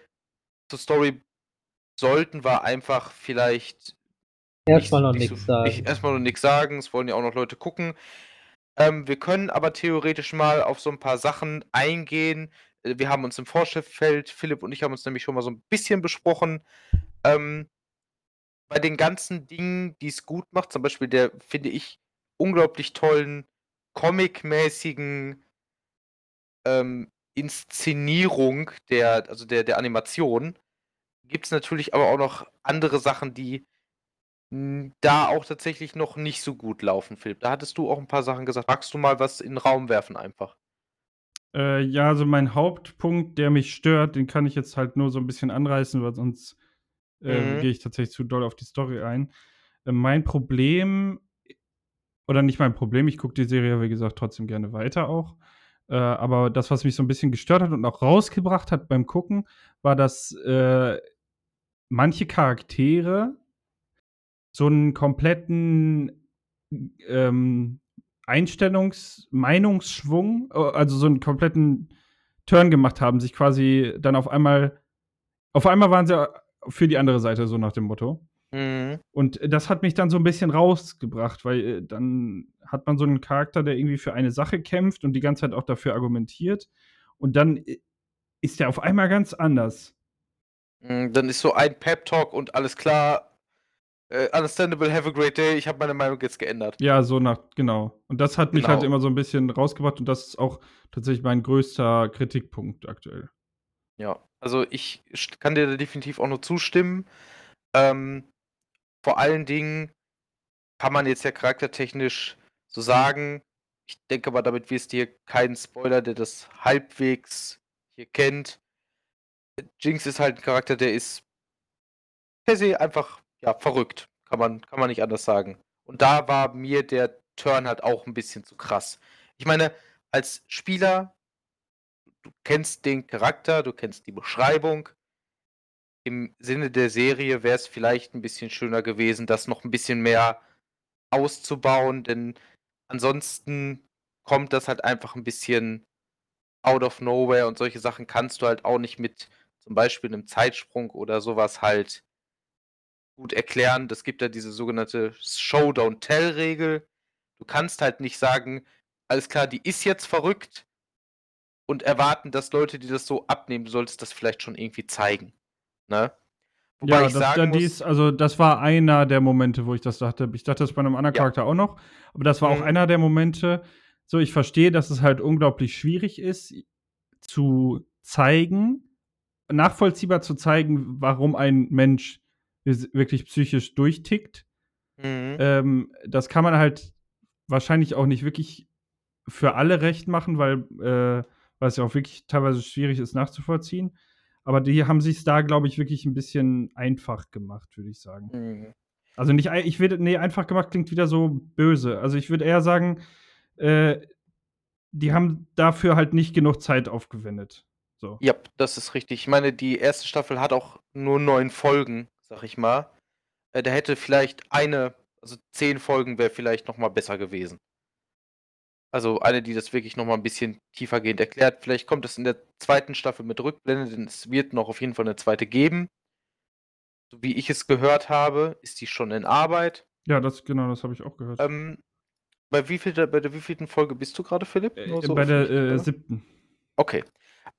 zur Story sollten wir einfach vielleicht erstmal noch nicht nichts so- sagen. Nicht, erstmal noch nichts sagen, es wollen ja auch noch Leute gucken. Ähm, wir können aber theoretisch mal auf so ein paar Sachen eingehen. äh, wir haben uns im Vorschauffeld, Philipp und ich haben uns nämlich schon mal so ein bisschen besprochen. Ähm, bei den ganzen Dingen, die es gut macht, zum Beispiel der, finde ich, unglaublich tollen, comic-mäßigen ähm, Inszenierung der, also der, der Animation, gibt es natürlich aber auch noch andere Sachen, die da auch tatsächlich noch nicht so gut laufen, Philipp. Da hattest du auch ein paar Sachen gesagt. Magst du mal was in den Raum werfen einfach? Äh, ja, also mein Hauptpunkt, der mich stört, den kann ich jetzt halt nur so ein bisschen anreißen, weil sonst äh, Mhm. gehe ich tatsächlich zu doll auf die Story ein. Äh, mein Problem, oder nicht mein Problem, ich gucke die Serie, wie gesagt, trotzdem gerne weiter auch. Äh, aber das, was mich so ein bisschen gestört hat und auch rausgebracht hat beim Gucken, war, dass äh, manche Charaktere so einen kompletten ähm, Einstellungs-, Meinungsschwung, äh, also so einen kompletten Turn gemacht haben, sich quasi dann auf einmal, auf einmal waren sie für die andere Seite, so nach dem Motto. Mhm. Und das hat mich dann so ein bisschen rausgebracht, weil äh, dann hat man so einen Charakter, der irgendwie für eine Sache kämpft und die ganze Zeit auch dafür argumentiert. Und dann äh, ist der auf einmal ganz anders. Mm, Dann ist so ein Pep-Talk und alles klar. Äh, understandable, have a great day. Ich habe meine Meinung jetzt geändert. Ja, so nach, genau. Und das hat mich Genau. halt immer so ein bisschen rausgebracht und das ist auch tatsächlich mein größter Kritikpunkt aktuell. Ja, also ich kann dir da definitiv auch nur zustimmen. Ähm, vor allen Dingen kann man jetzt ja charaktertechnisch so sagen. Ich denke aber, damit wirst du hier keinen Spoiler, der das halbwegs hier kennt. Jinx ist halt ein Charakter, der ist per se einfach ja verrückt. Kann man, kann man nicht anders sagen. Und da war mir der Turn halt auch ein bisschen zu krass. Ich meine, als Spieler, du kennst den Charakter, du kennst die Beschreibung. Im Sinne der Serie wäre es vielleicht ein bisschen schöner gewesen, das noch ein bisschen mehr auszubauen, denn ansonsten kommt das halt einfach ein bisschen out of nowhere und solche Sachen kannst du halt auch nicht mit zum Beispiel einem Zeitsprung oder sowas halt gut erklären. Das gibt ja diese sogenannte Show-Don't-Tell-Regel. Du kannst halt nicht sagen, alles klar, die ist jetzt verrückt und erwarten, dass Leute, die das so abnehmen, solltest das vielleicht schon irgendwie zeigen. Ne? Wobei ja, ich das, sagen muss, dies, also das war einer der Momente, wo ich das dachte. Ich dachte das bei einem anderen Ja. Charakter auch noch, aber das war auch Mhm. einer der Momente. So, ich verstehe, dass es halt unglaublich schwierig ist, zu zeigen, nachvollziehbar zu zeigen, warum ein Mensch wirklich psychisch durchtickt. Mhm. Ähm, das kann man halt wahrscheinlich auch nicht wirklich für alle recht machen, weil, äh, es ja auch wirklich teilweise schwierig ist nachzuvollziehen. Aber die haben sich da, glaube ich, wirklich ein bisschen einfach gemacht, würde ich sagen. Mhm. Also nicht, ich würde, nee, einfach gemacht klingt wieder so böse. Also ich würde eher sagen, äh, die haben dafür halt nicht genug Zeit aufgewendet. So. Ja, das ist richtig. Ich meine, die erste Staffel hat auch nur neun Folgen, sag ich mal. Äh, da hätte vielleicht eine, also zehn Folgen wäre vielleicht noch mal besser gewesen. Also eine, die das wirklich noch mal ein bisschen tiefergehend erklärt. Vielleicht kommt es in der zweiten Staffel mit Rückblende, denn es wird noch auf jeden Fall eine zweite geben. So wie ich es gehört habe, ist die schon in Arbeit. Ja, das, genau, das habe ich auch gehört. Ähm, bei, wie viel, bei der wievielten Folge bist du gerade, Philipp? Äh, Nur so bei der äh, siebten. Okay.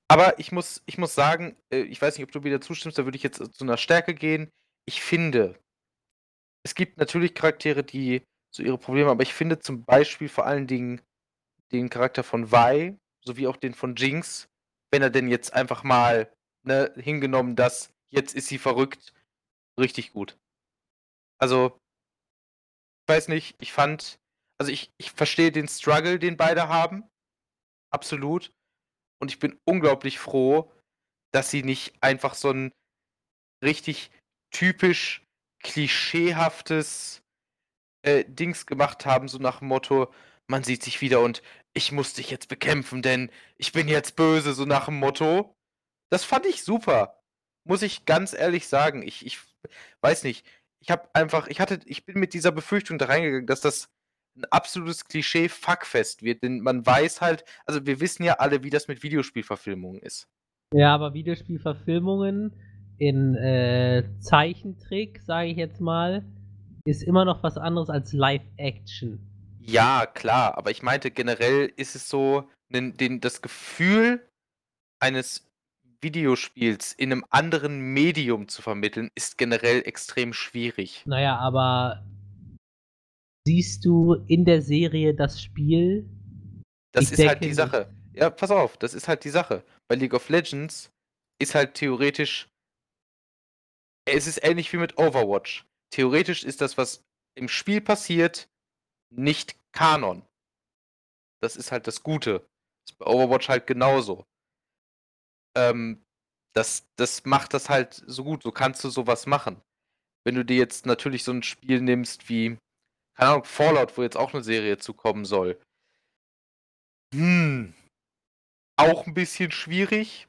Aber ich muss, ich muss sagen, äh, ich weiß nicht, ob du wieder zustimmst, da würde ich jetzt zu einer Stärke gehen. Ich finde, es gibt natürlich Charaktere, die so ihre Probleme haben, aber ich finde zum Beispiel vor allen Dingen den Charakter von Vi sowie auch den von Jinx, wenn er denn jetzt einfach mal ne, hingenommen, dass jetzt ist sie verrückt, richtig gut. Also, ich weiß nicht, ich fand, also ich, ich verstehe den Struggle, den beide haben. Absolut. Und ich bin unglaublich froh, dass sie nicht einfach so ein richtig typisch klischeehaftes äh, Dings gemacht haben, so nach dem Motto, man sieht sich wieder und ich muss dich jetzt bekämpfen, denn ich bin jetzt böse, so nach dem Motto. Das fand ich super. Muss ich ganz ehrlich sagen. Ich, ich weiß nicht. Ich habe einfach, ich hatte, ich bin mit dieser Befürchtung da reingegangen, dass das ein absolutes Klischee-Fuckfest wird, denn man weiß halt, also wir wissen ja alle, wie das mit Videospielverfilmungen ist. Ja, aber Videospielverfilmungen in äh, Zeichentrick, sage ich jetzt mal, ist immer noch was anderes als Live-Action. Ja, klar, aber ich meinte generell ist es so, den, den, das Gefühl eines Videospiels in einem anderen Medium zu vermitteln, ist generell extrem schwierig. Naja, aber siehst du in der Serie das Spiel? Das Ich ist halt die. Sache. Ja, pass auf, das ist halt die Sache. Bei League of Legends ist halt theoretisch. Es ist ähnlich wie mit Overwatch. Theoretisch ist das, was im Spiel passiert, nicht Kanon. Das ist halt das Gute. Ist bei Overwatch halt genauso. Ähm, das, das macht das halt so gut. So kannst du sowas machen. Wenn du dir jetzt natürlich so ein Spiel nimmst wie, keine Ahnung, Fallout, wo jetzt auch eine Serie zukommen soll. Hm. Auch ein bisschen schwierig.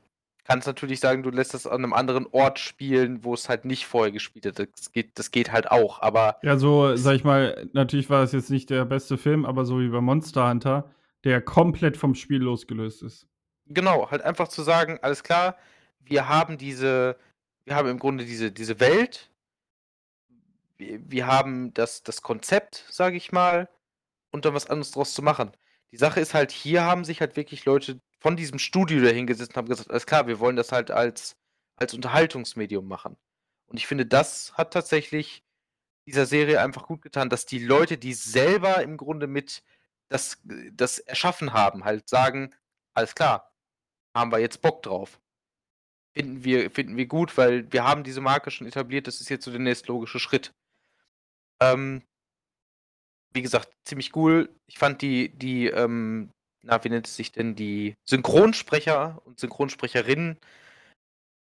Kannst natürlich sagen, du lässt das an einem anderen Ort spielen, wo es halt nicht vorher gespielt hat. Das geht, das geht halt auch, aber Ja, so, sag ich mal, natürlich war es jetzt nicht der beste Film, aber so wie bei Monster Hunter, der komplett vom Spiel losgelöst ist. genau, halt einfach zu sagen, alles klar, wir haben diese, wir haben im Grunde diese, diese Welt, wir, wir haben das, das Konzept, sage ich mal, und dann was anderes draus zu machen. Die Sache ist halt, hier haben sich halt wirklich Leute von diesem Studio dahingesetzt und haben gesagt, alles klar, wir wollen das halt als, als Unterhaltungsmedium machen. Und ich finde, das hat tatsächlich dieser Serie einfach gut getan, dass die Leute, die selber im Grunde mit das, das erschaffen haben, halt sagen, alles klar, haben wir jetzt Bock drauf. Finden wir, finden wir gut, weil wir haben diese Marke schon etabliert, das ist jetzt so der nächste logische Schritt. Ähm, wie gesagt, ziemlich cool. Ich fand die, die, ähm, na, wie nennt es sich denn, die Synchronsprecher und Synchronsprecherinnen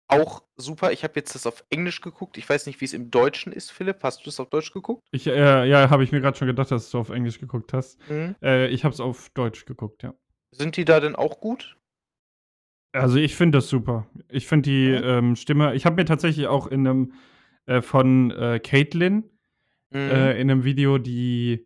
auch super. Ich habe jetzt das auf Englisch geguckt. Ich weiß nicht, wie es im Deutschen ist, Philipp. Hast du das auf Deutsch geguckt? Ich, äh, ja, habe ich mir gerade schon gedacht, dass du auf Englisch geguckt hast. Mhm. Äh, ich habe es auf Deutsch geguckt, ja. Sind die da denn auch gut? Also ich finde das super. Ich finde die Mhm. ähm, Stimme. Ich habe mir tatsächlich auch in einem äh, von äh, Caitlin Mhm. äh, in einem Video die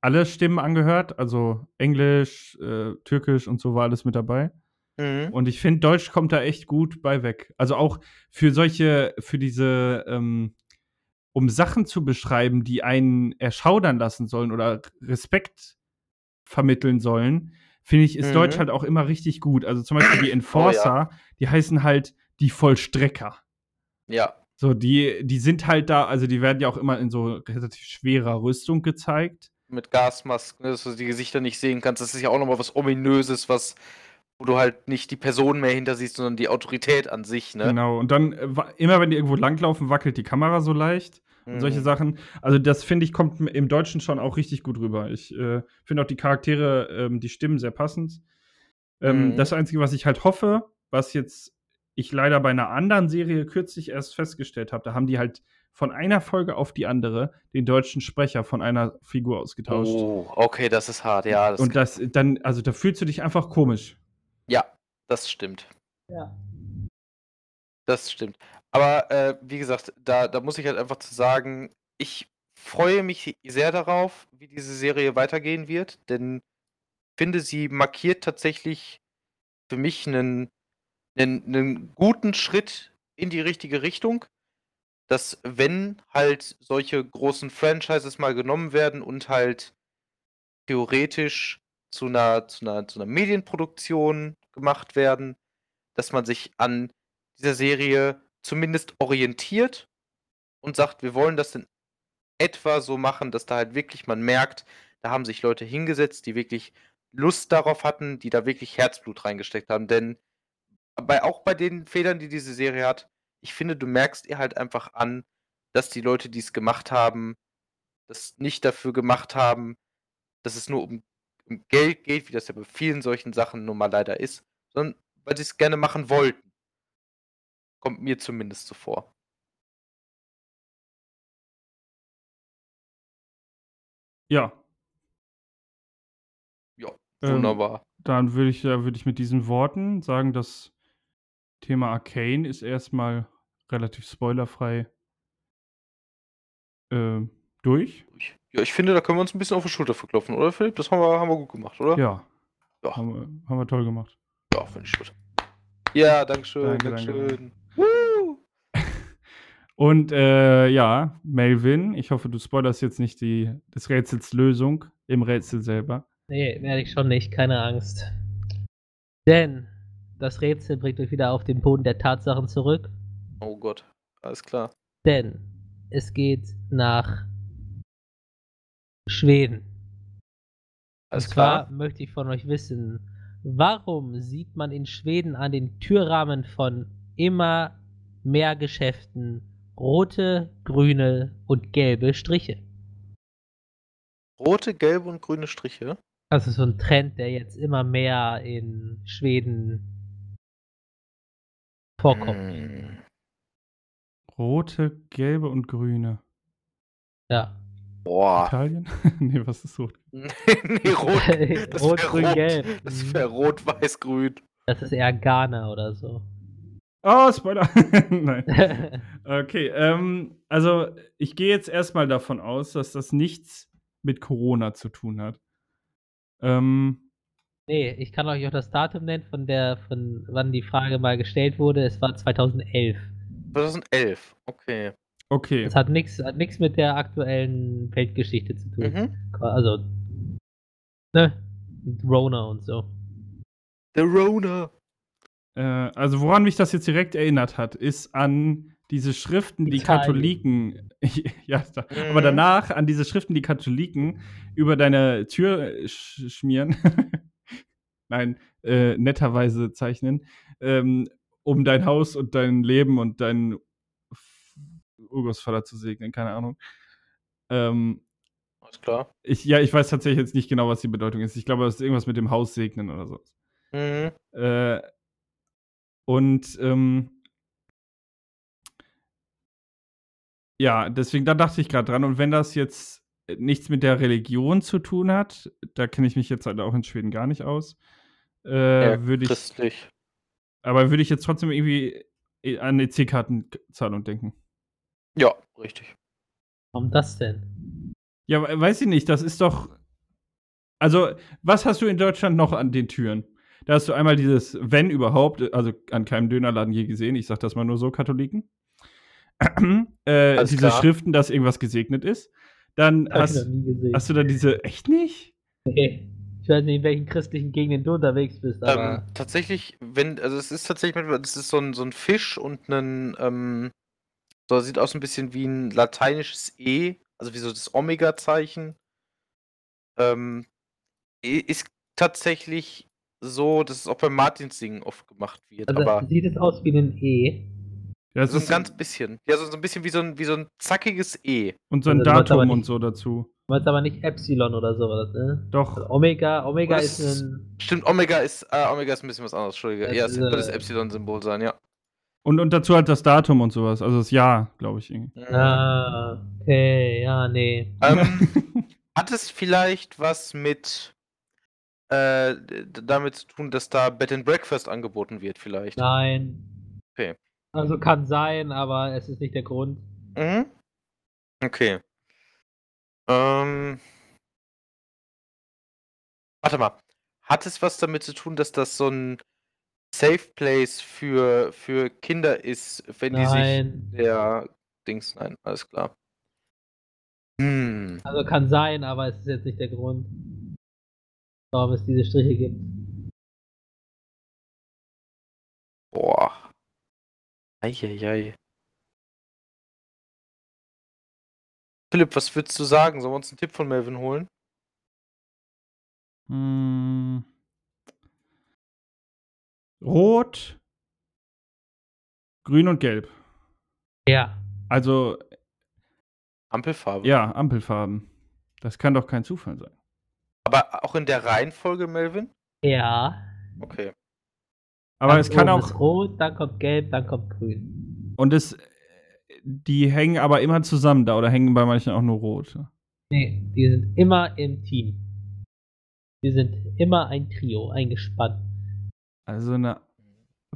alle Stimmen angehört, also Englisch, äh, Türkisch und so war alles mit dabei. Mhm. Und ich finde, Deutsch kommt da echt gut bei weg. Also auch für solche, für diese, ähm, um Sachen zu beschreiben, die einen erschaudern lassen sollen oder Respekt vermitteln sollen, finde ich, ist Mhm. Deutsch halt auch immer richtig gut. Also zum Beispiel die Enforcer, die heißen halt die Vollstrecker. Ja. So, die, die sind halt da, also die werden ja auch immer in so relativ schwerer Rüstung gezeigt. Mit Gasmasken, dass du die Gesichter nicht sehen kannst. Das ist ja auch nochmal was Ominöses, was, wo du halt nicht die Person mehr hinter siehst, sondern die Autorität an sich, ne? Genau. Und dann, äh, immer wenn die irgendwo langlaufen, wackelt die Kamera so leicht. und solche Mhm. Sachen. Also das finde ich kommt im Deutschen schon auch richtig gut rüber. Ich äh, finde auch die Charaktere, ähm, die Stimmen sehr passend. Ähm, Mhm. Das Einzige, was ich halt hoffe, was jetzt ich leider bei einer anderen Serie kürzlich erst festgestellt habe, da haben die halt von einer Folge auf die andere den deutschen Sprecher von einer Figur ausgetauscht. Oh, okay, das ist hart, ja. Das, Und das dann, also da fühlst du dich einfach komisch. ja, das stimmt. Ja. Das stimmt. Aber äh, wie gesagt, da, da muss ich halt einfach zu sagen, ich freue mich sehr darauf, wie diese Serie weitergehen wird, denn ich finde, sie markiert tatsächlich für mich einen, einen, einen guten Schritt in die richtige Richtung, dass wenn halt solche großen Franchises mal genommen werden und halt theoretisch zu einer, zu einer, zu einer Medienproduktion gemacht werden, dass man sich an dieser Serie zumindest orientiert und sagt, wir wollen das in etwa so machen, dass da halt wirklich man merkt, da haben sich Leute hingesetzt, die wirklich Lust darauf hatten, die da wirklich Herzblut reingesteckt haben. Denn bei, auch bei den Fehlern, die diese Serie hat, ich finde, du merkst ihr halt einfach an, dass die Leute, die es gemacht haben, das nicht dafür gemacht haben, dass es nur um, um Geld geht, wie das ja bei vielen solchen Sachen nun mal leider ist, sondern weil sie es gerne machen wollten. Kommt mir zumindest so vor. Ja. Ja, Ähm, wunderbar. Dann würde ich, äh, würde ich mit diesen Worten sagen, das Thema Arcane ist erstmal relativ spoilerfrei äh, durch. Ich, ja, ich finde, da können wir uns ein bisschen auf die Schulter verklopfen, oder Philipp? Das haben wir, haben wir gut gemacht, oder? Ja, Ja, haben wir, haben wir toll gemacht. ja finde ich gut. Ja, dankeschön, Danke, danke, dankeschön. Woo! Und äh, ja, Melvin, ich hoffe, du spoilerst jetzt nicht die, des Rätsels Lösung im Rätsel selber. Nee, werde ich schon nicht, keine Angst. Denn das Rätsel bringt euch wieder auf den Boden der Tatsachen zurück, Oh Gott, alles klar. denn es geht nach Schweden. Alles Und zwar klar. möchte ich von euch wissen, warum sieht man in Schweden an den Türrahmen von immer mehr Geschäften rote, grüne und gelbe Striche? Rote, gelbe und grüne Striche. Das ist so ein Trend, der jetzt immer mehr in Schweden vorkommt. Hm. Rote, gelbe und grüne. Ja. Boah. Italien? nee, was ist rot? nee, rot. Das Rot, grün, rot. gelb. Das Mhm. wäre rot, weiß, grün. Das ist eher Ghana oder so. Oh, Spoiler! Nein. Okay, ähm, also ich gehe jetzt erstmal davon aus, dass das nichts mit Corona zu tun hat. Ähm, nee, ich kann euch auch das Datum nennen, von der, von wann die Frage mal gestellt wurde. Es war 2011. 2011. Okay. okay. Das hat nichts hat nix mit der aktuellen Weltgeschichte zu tun. Mhm. Also, ne? Rona und so. The Rona. Äh, also woran mich das jetzt direkt erinnert hat, ist an diese Schriften, die Italien. Katholiken, ja, da, Mhm. aber danach an diese Schriften, die Katholiken über deine Tür äh, sch schmieren, nein, äh, netterweise zeichnen, ähm, um dein Haus und dein Leben und deinen Urgroßvater zu segnen, keine Ahnung. Ähm, Alles klar. ich, ja, ich weiß tatsächlich jetzt nicht genau, was die Bedeutung ist. Ich glaube, das ist irgendwas mit dem Haus segnen oder so. Mhm. Äh, und ähm, ja, deswegen, da dachte ich gerade dran. Und wenn das jetzt nichts mit der Religion zu tun hat, da kenne ich mich jetzt halt auch in Schweden gar nicht aus, äh, Ja, würde ich, Christlich. aber würde ich jetzt trotzdem irgendwie an eine C-Kartenzahlung denken. Ja, richtig. Warum das denn? Ja, we- weiß ich nicht, das ist doch. Also, was hast du in Deutschland noch an den Türen? Da hast du einmal dieses, wenn überhaupt, also an keinem Dönerladen je gesehen, ich sag das mal nur so, Katholiken. äh, diese klar. Schriften, dass irgendwas gesegnet ist. Dann hast, noch nie gesehen. hast du da diese, echt nicht? Nee. Ich weiß nicht, in welchen christlichen Gegenden du unterwegs bist, aber. Ähm, tatsächlich, wenn, also es ist tatsächlich, das ist so ein, so ein Fisch und ein, ähm, so sieht aus ein bisschen wie ein lateinisches E, also wie so das Omega-Zeichen. Ähm, ist tatsächlich so, dass es auch beim Martinssingen oft gemacht wird, also aber sieht es aus wie ein E. Ja, so ein ist ganz bisschen. Ja, so, so ein bisschen wie so ein, wie so ein zackiges E. und so ein also Datum und so dazu. Du meinst aber nicht Epsilon oder sowas, ne? Doch. Also Omega, Omega ist ist- ein. Stimmt, Omega ist, äh, Omega ist ein bisschen was anderes, Entschuldige. Das ja, es könnte das Epsilon-Symbol sein, ja. Und, und dazu halt das Datum und sowas. Also das Jahr, glaube ich. irgendwie. Mhm. Ah, okay, ja, nee. Ähm, hat es vielleicht was mit äh, damit zu tun, dass da Bed and Breakfast angeboten wird, vielleicht? Nein. Okay. Also kann sein, aber es ist nicht der Grund. Mhm. Okay. Ähm. Warte mal. Hat es was damit zu tun, dass das so ein Safe Place für, für Kinder ist, wenn die sich Nein. der Dings. Nein, alles klar. Hm. Also kann sein, aber es ist jetzt nicht der Grund, warum es diese Striche gibt. Boah. Eieiei. Philipp, was würdest du sagen? Sollen wir uns einen Tipp von Melvin holen? Hm. Rot, grün und gelb. Ja. Also, Ampelfarbe. ja, Ampelfarben. Das kann doch kein Zufall sein. Aber auch in der Reihenfolge, Melvin? Ja. Okay. Aber Ganz es kann auch. Ist rot, dann kommt gelb, dann kommt grün. Und es. Die hängen aber immer zusammen da oder hängen bei manchen auch nur rot. Nee, die sind immer im Team. Die sind immer ein Trio, ein Gespann. Also eine.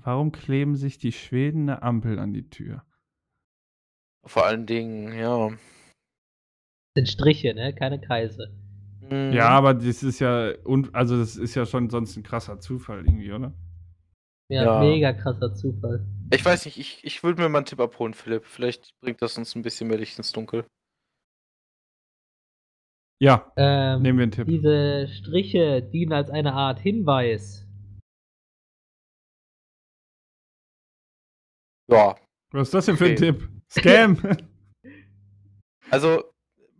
Warum kleben sich die Schweden eine Ampel an die Tür? Vor allen Dingen, ja. Das sind Striche, ne? Keine Kreise. Mhm. Ja, aber das ist ja. Also, das ist ja schon sonst ein krasser Zufall irgendwie, oder? Ja, Ja. mega krasser Zufall. Ich weiß nicht, ich, ich würde mir mal einen Tipp abholen, Philipp. Vielleicht bringt das uns ein bisschen mehr Licht ins Dunkel. Ja, Ähm, nehmen wir einen Tipp. Diese Striche dienen als eine Art Hinweis. Ja, Was ist das denn für ein. Tipp? Scam! also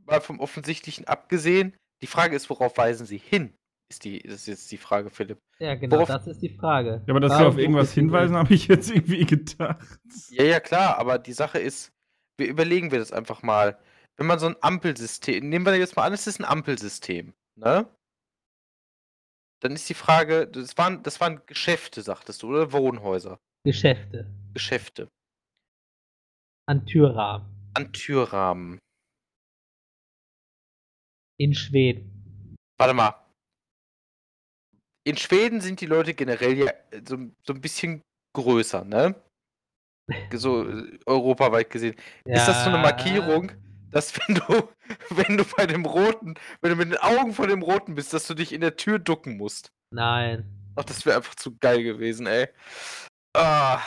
mal vom Offensichtlichen abgesehen, die Frage ist, worauf weisen sie hin? Ist, die, ist jetzt die Frage, Philipp. Ja, genau, Worauf- das ist die Frage. ja, aber dass sie auf irgendwas hinweisen, habe ich jetzt irgendwie gedacht. Ja, ja, klar, aber die Sache ist, wir überlegen wir das einfach mal. Wenn man so ein Ampelsystem, nehmen wir jetzt mal an, es ist ein Ampelsystem, ne? Dann ist die Frage, das waren, das waren Geschäfte, sagtest du, oder Wohnhäuser? Geschäfte Geschäfte. an Türrahmen An Türrahmen. in Schweden. Warte mal. In Schweden sind die Leute generell ja äh, so, so ein bisschen größer, ne? So äh, europaweit gesehen. Ist das so eine Ja, Markierung, dass wenn du, wenn du bei dem Roten, wenn du mit den Augen von dem Roten bist, dass du dich in der Tür ducken musst? Nein. Ach, das wäre einfach zu geil gewesen, ey. Ah.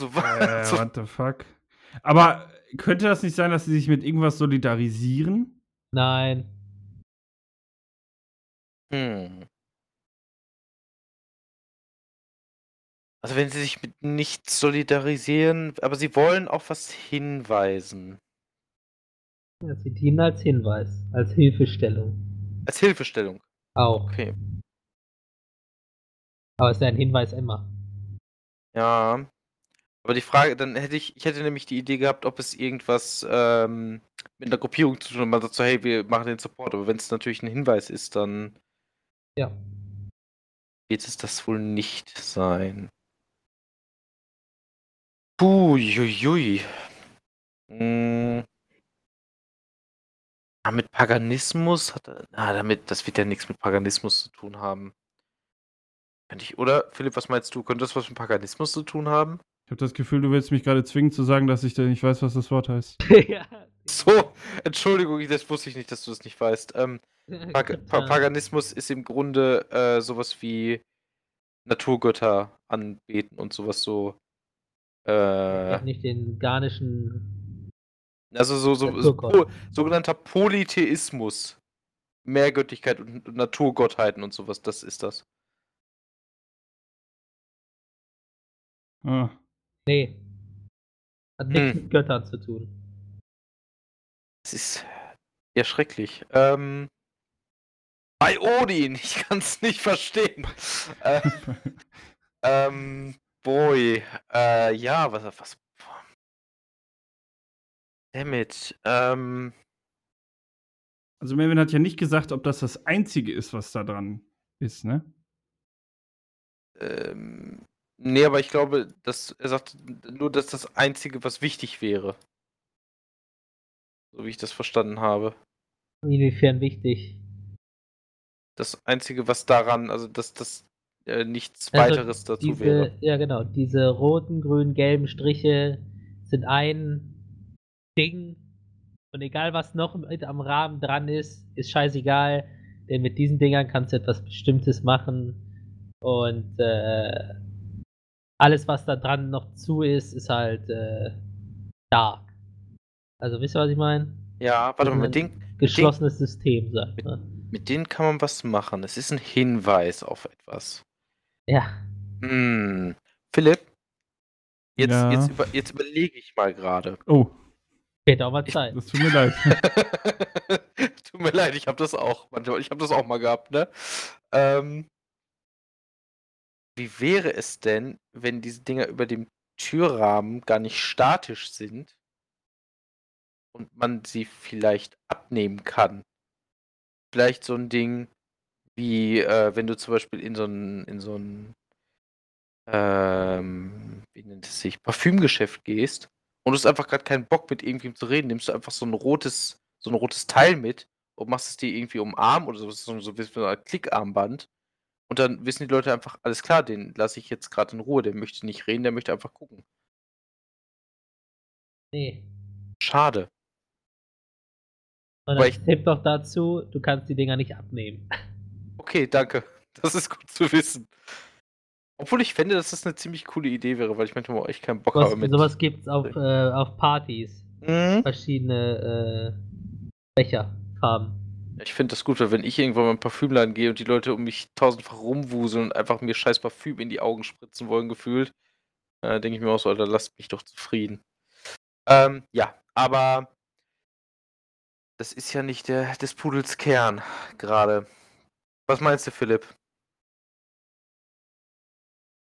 So, Äh, so, what the fuck? Aber könnte das nicht sein, dass sie sich mit irgendwas solidarisieren? Nein. hm. Also wenn sie sich mit nichts solidarisieren, aber sie wollen auf was hinweisen. Ja, sie dienen als Hinweis, als Hilfestellung. Als Hilfestellung. Auch. Okay. Aber es ist ja ein Hinweis immer. Ja. Aber die Frage, dann hätte ich, ich hätte nämlich die Idee gehabt, ob es irgendwas ähm, mit einer Gruppierung zu tun hat. Man sagt so, hey, wir machen den Support. Aber wenn es natürlich ein Hinweis ist, dann Ja. wird es das wohl nicht sein. Puh, jui, jui. Hm. Ah, mit Paganismus hat er. Ah, damit, das wird ja nichts mit Paganismus zu tun haben. Könnte ich, oder, Philipp, was meinst du? Könnte das was mit Paganismus zu tun haben? Ich habe das Gefühl, du willst mich gerade zwingen zu sagen, dass ich da nicht weiß, was das Wort heißt. ja. So, Entschuldigung, das wusste ich nicht, dass du das nicht weißt. Ähm, Pag Pa. Paganismus ist im Grunde äh, sowas wie Naturgötter anbeten und sowas so. Ich Äh, nicht den garnischen. also so, so, so po sogenannter Polytheismus. Mehrgöttlichkeit und, und Naturgottheiten und sowas, das ist das. Ah. Nee. Hat nichts Hm. mit Göttern zu tun. Das ist ja schrecklich. Ähm, bei Odin, ich kann es nicht verstehen. äh, ähm, boy, äh, ja, was, was, Dammit, ähm, Also Melvin hat ja nicht gesagt, ob das das Einzige ist, was da dran ist, ne? ähm, nee, aber ich glaube, dass er sagt nur, dass das Einzige, was wichtig wäre. So wie ich das verstanden habe. Inwiefern wichtig. Das Einzige, was daran, also dass das äh, nichts Also weiteres dazu diese, wäre. Ja, genau. Diese roten, grünen, gelben Striche sind ein Ding. Und egal, was noch mit am Rahmen dran ist, ist scheißegal. Denn mit diesen Dingern kannst du etwas Bestimmtes machen. Und äh, alles, was da dran noch zu ist, ist halt äh, dark. Also, wisst ihr, was ich meine? Ja, warte mal, mit den, Geschlossenes System, sagt man. mit denen kann man was machen. Es ist ein Hinweis auf etwas. Ja. Hm. Philipp, jetzt, Ja. jetzt, über, jetzt überlege ich mal gerade. Oh, Wird auch mal Ich- Zeit. das tut mir leid. Tut mir leid, ich habe das auch manchmal. Ich habe das auch mal gehabt, ne? Ähm, wie wäre es denn, wenn diese Dinger über dem Türrahmen gar nicht statisch sind und man sie vielleicht abnehmen kann? Vielleicht so ein Ding wie, äh, wenn du zum Beispiel in so ein, in so ein, ähm, wie nennt es sich, Parfümgeschäft gehst und du hast einfach gerade keinen Bock mit irgendwem zu reden, nimmst du einfach so ein rotes, so ein rotes Teil mit und machst es dir irgendwie um Arm oder so, so, so wie so ein Klickarmband. Und dann wissen die Leute einfach, alles klar, den lasse ich jetzt gerade in Ruhe, der möchte nicht reden, der möchte einfach gucken. Nee. Schade. Und Aber als Tipp doch dazu, du kannst die Dinger nicht abnehmen. Okay, danke. Das ist gut zu wissen. Obwohl ich fände, dass das eine ziemlich coole Idee wäre, weil ich manchmal auch echt keinen Bock Was, habe mit. sowas gibt's auf, äh, auf Partys. Mhm. Verschiedene äh, Becher, Farben. Ich finde das gut, weil wenn ich irgendwann mal in Parfümladen gehe und die Leute um mich tausendfach rumwuseln und einfach mir scheiß Parfüm in die Augen spritzen wollen, gefühlt, Äh, Denke ich mir auch so, Alter, lasst mich doch zufrieden. Ähm, ja, aber das ist ja nicht der, des Pudels Kern gerade. Was meinst du, Philipp?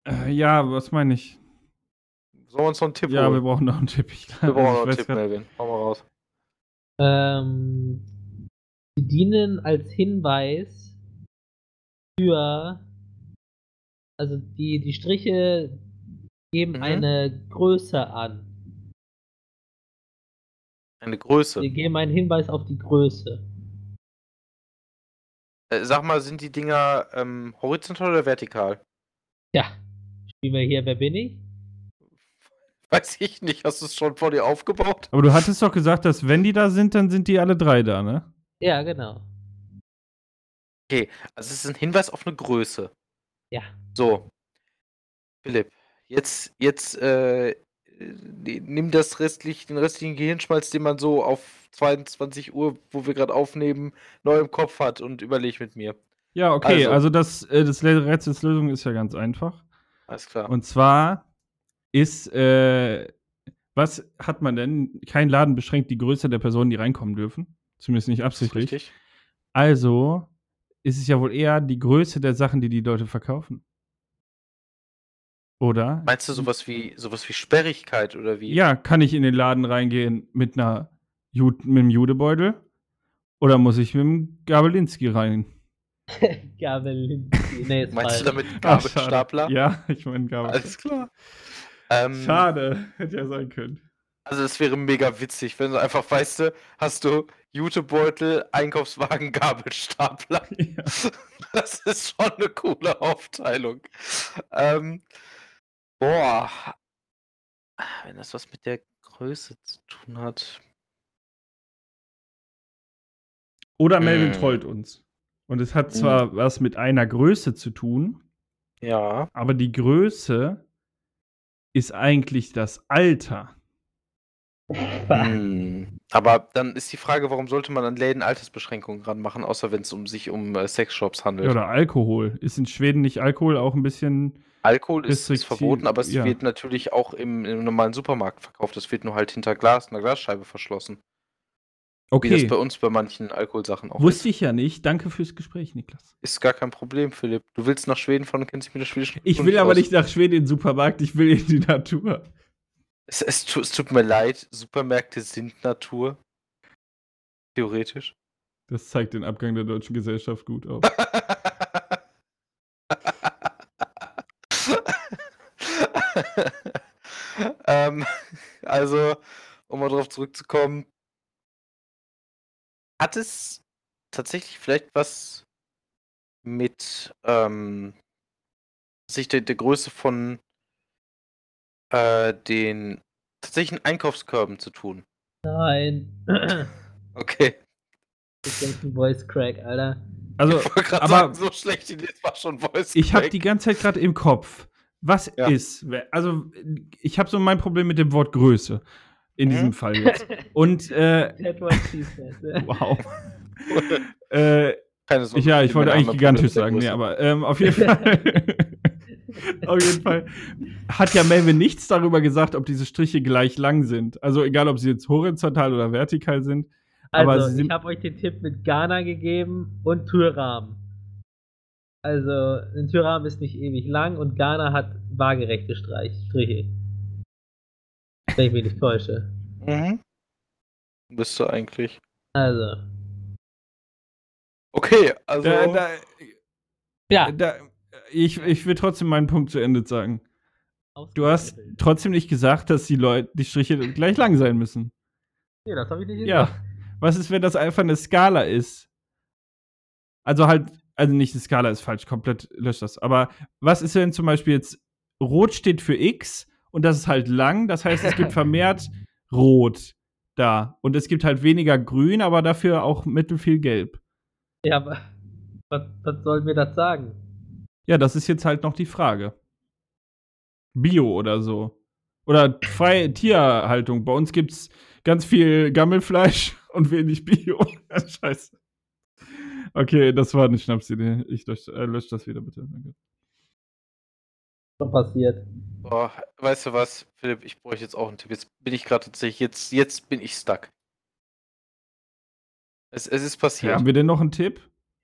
Äh, ja, was meine ich? Sollen wir uns noch einen Tipp Ja, wir holen? brauchen noch einen Tipp. Ich, Wir brauchen noch einen Tipp, grad- Melvin. Hau mal raus. Ähm, sie dienen als Hinweis für, also die, die Striche geben Mhm. eine Größe an. Eine Größe. Sie geben einen Hinweis auf die Größe. Äh, sag mal, sind die Dinger ähm, horizontal oder vertikal? Ja, spielen wir hier Wer bin ich? Weiß ich nicht. Hast du es schon vor dir aufgebaut? Aber du hattest doch gesagt, dass wenn die da sind, dann sind die alle drei da, ne? Ja, genau. Also es ist ein Hinweis auf eine Größe. Ja. So. Philipp, jetzt, jetzt äh, nimm das restlich, den restlichen Gehirnschmalz, den man so auf 22 Uhr, wo wir gerade aufnehmen, neu im Kopf hat und überleg mit mir. Ja, okay, Also- also, das, äh, das Rätselslösung ist ja ganz einfach. Alles klar. Und zwar ist, äh, was hat man denn? Kein Laden beschränkt die Größe der Personen, die reinkommen dürfen. Zumindest nicht absichtlich. richtig. Also ist es ja wohl eher die Größe der Sachen, die die Leute verkaufen. Oder? Meinst du sowas wie sowas wie Sperrigkeit oder wie? Ja, kann ich in den Laden reingehen mit einer Ju mit einem Judebeutel? Oder muss ich mit dem Gabelinski rein? Gabelinski. Nee, ist Meinst du damit Ach. Gabelstapler? Ja, ich meine Gabelstapler. Alles klar. Ähm, Schade, hätte ja sein können. Also es wäre mega witzig, wenn du einfach, weißt du, hast du Jutebeutel, Einkaufswagen, Gabelstapler. Ja. Das ist schon eine coole Aufteilung. Ähm, boah. Wenn das was mit der Größe zu tun hat. Oder Melvin Mm. trollt uns. Und es hat zwar was mit einer Größe zu tun, Ja. aber die Größe ist eigentlich das Alter. Hm. Aber dann ist die Frage, warum sollte man an Läden Altersbeschränkungen ranmachen, außer wenn es um sich um äh, Sexshops handelt. Oder Alkohol. Ist in Schweden nicht Alkohol auch ein bisschen. Alkohol ist, ist verboten, aber es ja. wird natürlich auch im, im normalen Supermarkt verkauft. Das wird nur halt hinter Glas, einer Glasscheibe verschlossen. Wie das Okay. bei uns bei manchen Alkoholsachen auch Wusste ist. ich ja nicht. Danke fürs Gespräch, Niklas. Ist gar kein Problem, Philipp. Du willst nach Schweden fahren und kennst dich mit der schwedischen Ich will aber aus. nicht nach Schweden in den Supermarkt, ich will in die Natur. Es, es, tu- es tut mir leid, Supermärkte sind Natur. Theoretisch. Das zeigt den Abgang der deutschen Gesellschaft gut auf. ähm, also, um mal drauf zurückzukommen, hat es tatsächlich vielleicht was mit ähm, sich der, der Größe von äh, den tatsächlichen Einkaufskörben zu tun? Nein. Okay. Ist ein Voice Crack, Alter. Also, ich wollte gerade aber sagen, so schlecht das war schon Voice ich habe Crack. die ganze Zeit gerade im Kopf. Was Ja. ist? Also, ich habe so mein Problem mit dem Wort Größe. In diesem Fall jetzt. Und, äh, wow. äh, Keine ja, ich wollte eigentlich gigantisch sagen, nee, aber ähm, auf jeden Fall. auf jeden Fall hat ja Melvin nichts darüber gesagt, ob diese Striche gleich lang sind. Also egal, ob sie jetzt horizontal oder vertikal sind. aber Also, sind- ich habe euch den Tipp mit Ghana gegeben und Türrahmen. Also, ein Türrahmen ist nicht ewig lang und Ghana hat waagerechte Streich Striche. Wenn ich mich nicht täusche. Mhm. Bist du eigentlich. Also. Okay, also. Da, da, Ja. da, ich, ich will trotzdem meinen Punkt zu Ende sagen. Du hast trotzdem nicht gesagt, dass die Leute, die Striche gleich lang sein müssen. Nee, das habe ich nicht Ja. gesagt. Was ist, wenn das einfach eine Skala ist? Also halt, also nicht eine Skala ist falsch, komplett löscht das. Aber was ist, wenn zum Beispiel jetzt Rot steht für X und das ist halt lang, das heißt, es gibt vermehrt Rot da. Und es gibt halt weniger Grün, aber dafür auch mittelfiel Gelb. Ja, aber was, was soll mir das sagen? Ja, das ist jetzt halt noch die Frage. Bio oder so. Oder freie Tierhaltung. Bei uns gibt's ganz viel Gammelfleisch und wenig Bio. Scheiße. Okay, das war eine Schnapsidee. Ich lösche äh, lösch das wieder, bitte. Danke. Was passiert? Boah, weißt du was, Philipp, ich bräuchte jetzt auch einen Tipp. Jetzt bin ich gerade tatsächlich, jetzt, jetzt bin ich stuck. Es, es ist passiert. Haben wir denn noch einen Tipp?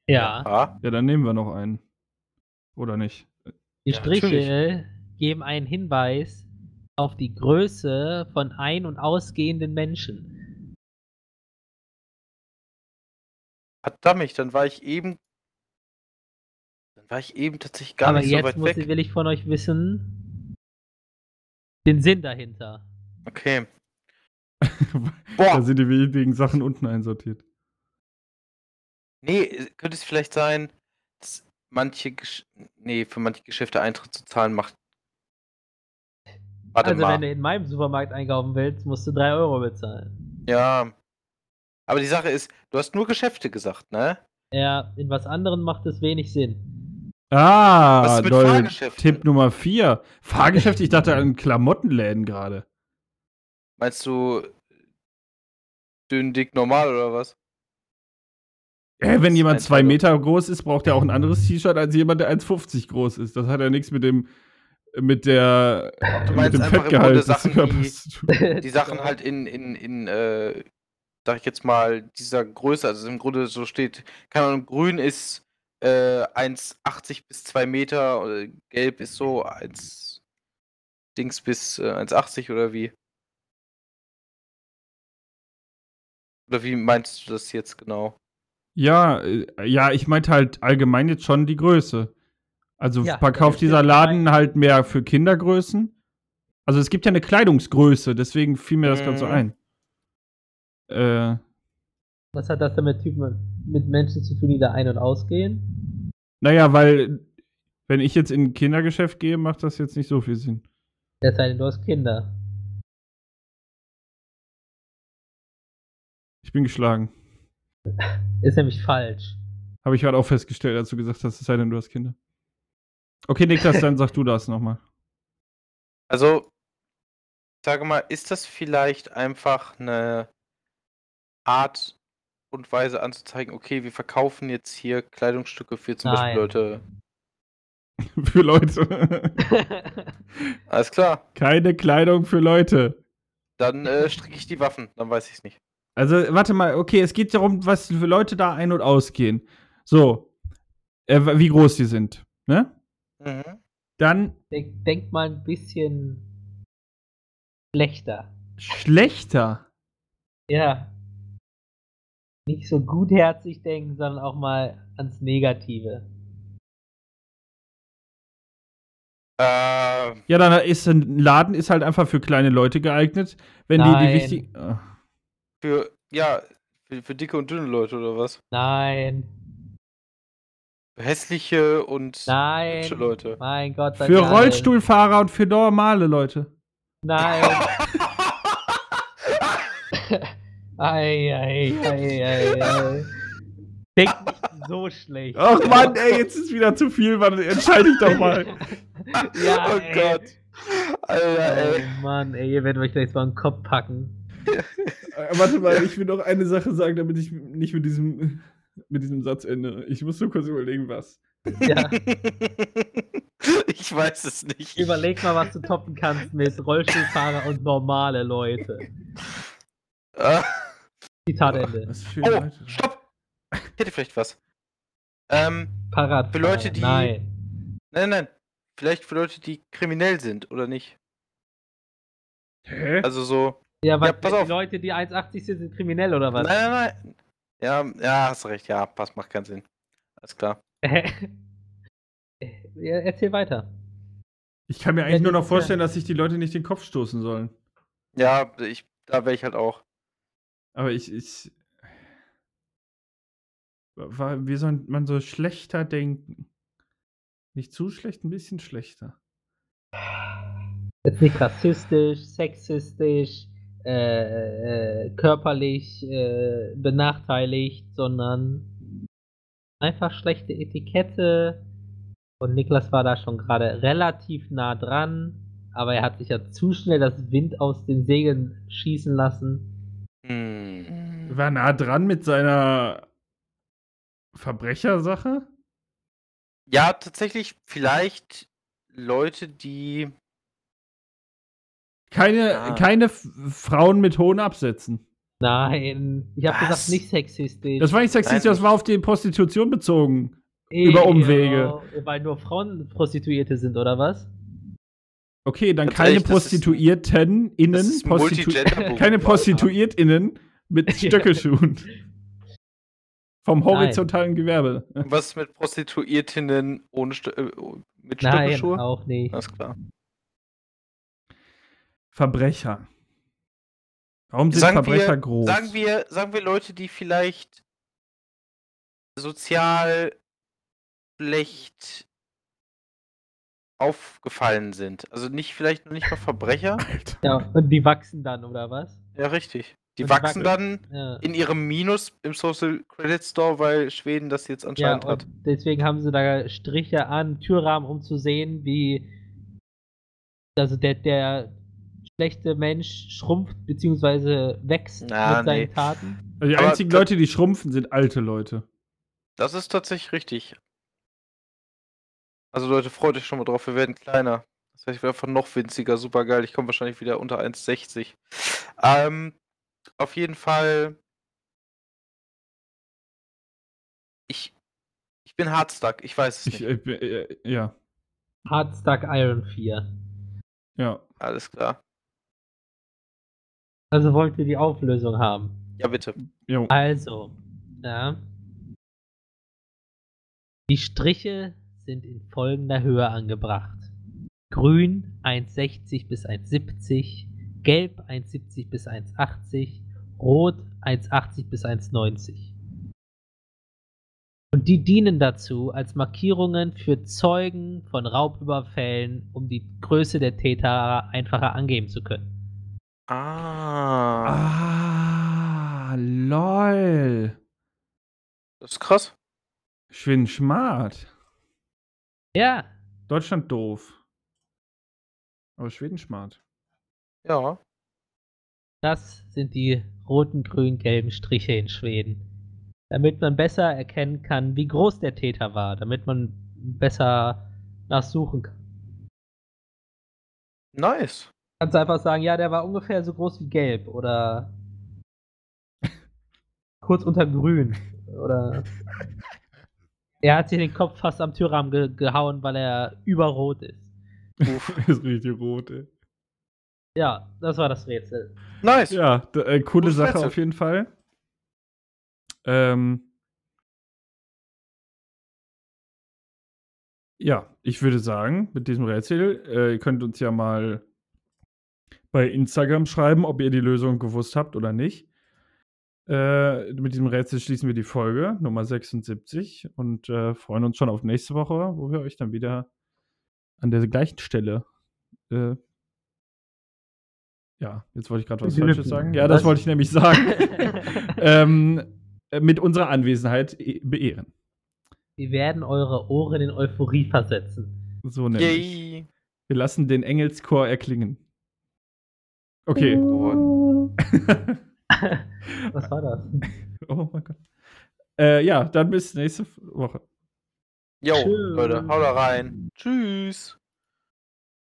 Ja. Ja. Ja, dann nehmen wir noch einen. Oder nicht? Die Ja, Striche geben einen Hinweis auf die Größe von ein- und ausgehenden Menschen. Verdammt, dann war ich eben. Dann war ich eben tatsächlich gar Aber nicht so jetzt weit muss, weg. will ich von euch wissen, den Sinn dahinter. Okay. da Boah, sind die wenigen Sachen unten einsortiert. nee, äh, könnte es vielleicht sein, dass manche Gesch nee, für manche Geschäfte Eintritt zu zahlen macht. Warte also mal. wenn du in meinem Supermarkt einkaufen willst, musst du 3 Euro bezahlen. Ja. Aber die Sache ist, du hast nur Geschäfte gesagt, ne? Ja, in was anderem macht es wenig Sinn. Ah, Was ist mit lol, Fahrgeschäften? Tipp Nummer 4. Fahrgeschäft, ich dachte an Klamottenläden gerade. Meinst du dünn, dick, normal oder was? Hä, wenn jemand ein zwei Teil. Meter groß ist, braucht er auch ein anderes T-Shirt als jemand, der 1,50 groß ist. Das hat ja nichts mit dem mit der Du mit meinst dem einfach im Fettgehalt Grunde des Sachen, Körpers zu tun. Die Sachen halt in, in, in, äh, sag ich jetzt mal, dieser Größe, also im Grunde so steht, keine Ahnung, grün ist äh, 1,80 bis 2 Meter, oder gelb ist so 1 Dings bis äh, 1,80 oder wie? Oder wie meinst du das jetzt genau? Ja, äh, ja, ich meinte halt allgemein jetzt schon die Größe. Also Ja, verkauft dieser Laden halt mehr für Kindergrößen. Also es gibt ja eine Kleidungsgröße, deswegen fiel mir das gerade so Mhm. ein. Äh, Was hat das denn mit Typen, mit Menschen zu tun, die da ein- und ausgehen? naja, weil wenn ich jetzt in ein Kindergeschäft gehe, macht das jetzt nicht so viel Sinn. Es sei denn, du hast Kinder. Ich bin geschlagen. Ist nämlich falsch. Habe ich gerade auch festgestellt, als du gesagt hast, es sei denn, du hast Kinder. Okay, Niklas, dann sag du das nochmal. Also, sage mal, ist das vielleicht einfach eine Art und Weise anzuzeigen, okay, wir verkaufen jetzt hier Kleidungsstücke für zum Nein. Beispiel Leute. für Leute. Alles klar, Keine Kleidung für Leute. dann äh, stricke ich die Waffen, dann weiß ich es nicht. Also, warte mal, okay, es geht darum, was für Leute da ein- und ausgehen. So, äh, wie groß die sind, ne? Mhm. Dann denk, denk mal ein bisschen schlechter. schlechter. Ja. Nicht so gutherzig denken, sondern auch mal ans Negative. Äh, Ja, dann ist ein Laden ist halt einfach für kleine Leute geeignet, wenn die die Nein. wichtigen. Ah. für, ja, für, für dicke und dünne Leute oder was? Nein. Für hässliche und Nein. hübsche Leute. Mein Gott. sei Für Dank. Rollstuhlfahrer und für normale Leute. Nein. ei, ei, ei, ei, ei. Denk nicht so schlecht. Ach Mann, ey, jetzt ist wieder zu viel, Mann. Entscheide ich doch mal. ja, oh ey. Gott. Alter, ey. Oh Mann, ey, ihr werdet euch gleich mal einen Kopf packen. Äh, warte mal, ich will noch eine Sache sagen, damit ich nicht mit diesem, mit diesem Satz ende. Ich muss nur kurz überlegen, was. Ja. ich weiß es nicht. Überleg mal, was du toppen kannst mit Rollstuhlfahrer und normale Leute. Ah. Zitat Ende. Oh, Leute. stopp! Ich hätte vielleicht was. Ähm, Fahrradfahrer. Für Leute, die- Nein. nein, nein. Vielleicht für Leute, die kriminell sind, oder nicht? Hä? Also so. Ja, was, Ja, pass die auf. Leute, die 1,80 sind, sind kriminell oder was? Nein, nein, nein. Ja, ja, hast recht. Ja, passt, macht keinen Sinn. Alles klar. ja, erzähl weiter. Ich kann mir Ja, eigentlich nur noch vorstellen, dass sich die Leute nicht den Kopf stoßen sollen. Ja, ich, da wäre ich halt auch. Aber ich, ich. Wie soll man so schlechter denken? Nicht zu schlecht, ein bisschen schlechter. Jetzt nicht rassistisch, sexistisch, äh, äh, körperlich äh, benachteiligt, sondern einfach schlechte Etikette. Und Niklas war da schon gerade relativ nah dran, aber er hat sich ja zu schnell das Wind aus den Segeln schießen lassen. Hm. War nah dran mit seiner Verbrechersache? Ja, tatsächlich vielleicht Leute, die Keine, Ah. keine Frauen mit hohen Absätzen. Nein, ich habe gesagt, nicht sexistisch. Das war nicht sexistisch, Nein, das war auf die Prostitution bezogen. über Umwege. Ja, Weil nur Frauen Prostituierte sind, oder was? Okay, dann keine ehrlich, ist- Prostituierten innen, ist ein Prostitu keine Prostituiertinnen mit Stöckelschuhen. Vom horizontalen Gewerbe. Was mit Prostituiertinnen ohne Stö äh, mit Nein, Stöckelschuhe? auch nicht. Alles klar. Verbrecher. Warum sind Sagen Verbrecher wir, groß? Sagen wir, sagen wir Leute, die vielleicht sozial schlecht aufgefallen sind. Also nicht vielleicht noch nicht mal Verbrecher. Alter. Ja, und die wachsen dann, oder was? Ja, richtig. Die Und wachsen dann Ja. in ihrem Minus im Social Credit Store, weil Schweden das jetzt Ja, anscheinend und hat. deswegen haben sie da Striche an Türrahmen, um zu sehen, wie also der, der schlechte Mensch schrumpft bzw. wächst Na, mit seinen nee. Taten. Also die Aber einzigen Leute, die schrumpfen, sind alte Leute. Das ist tatsächlich richtig. Also Leute, freut euch schon mal drauf, wir werden kleiner. Das heißt, ich werde einfach noch winziger, super geil. Ich komme wahrscheinlich wieder unter 1,60. Ähm, auf jeden Fall. Ich, ich bin hardstuck, ich weiß es Ich, nicht. äh, äh, ja, Hardstuck Iron 4. ja. Alles klar. Also wollt ihr die Auflösung haben. Ja, bitte. Jo. Also, ja. Die Striche sind in folgender Höhe angebracht. Grün 1,60 bis 1,70, Gelb 1,70 bis 1,80, Rot 1,80 bis 1,90. Und die dienen dazu als Markierungen für Zeugen von Raubüberfällen, um die Größe der Täter einfacher angeben zu können. Ah, Ah, lol. das ist krass. Schweden smart. Ja, Deutschland doof. Aber Schweden smart. Ja. Das sind die roten, grün, gelben Striche in Schweden. Damit man besser erkennen kann, wie groß der Täter war, damit man besser nachsuchen kann. Nice. Kannst einfach sagen, ja, der war ungefähr so groß wie gelb oder kurz unter grün oder er hat sich den Kopf fast am Türrahmen ge gehauen, weil er überrot ist. Uff. ist richtig rot, ey. Ja, das war das Rätsel. Nice. Ja, äh, coole Gutes Sache Rätsel. auf jeden Fall. Ähm, ja, ich würde sagen, mit diesem Rätsel, äh, ihr könnt uns ja mal bei Instagram schreiben, ob ihr die Lösung gewusst habt oder nicht. Äh, mit diesem Rätsel schließen wir die Folge Nummer 76 und äh, freuen uns schon auf nächste Woche, wo wir euch dann wieder an der gleichen Stelle äh, ja, jetzt wollte ich gerade was Beglücken. Falsches sagen. Ja, das Was? wollte ich nämlich sagen. ähm, äh, mit unserer Anwesenheit e- beehren. Wir werden eure Ohren in Euphorie versetzen. So nämlich. Yay. Wir lassen den Engelschor erklingen. Okay. Was war das? oh mein Gott. Äh, ja, dann bis nächste Woche. Jo. Leute, haut da rein. Tschüss.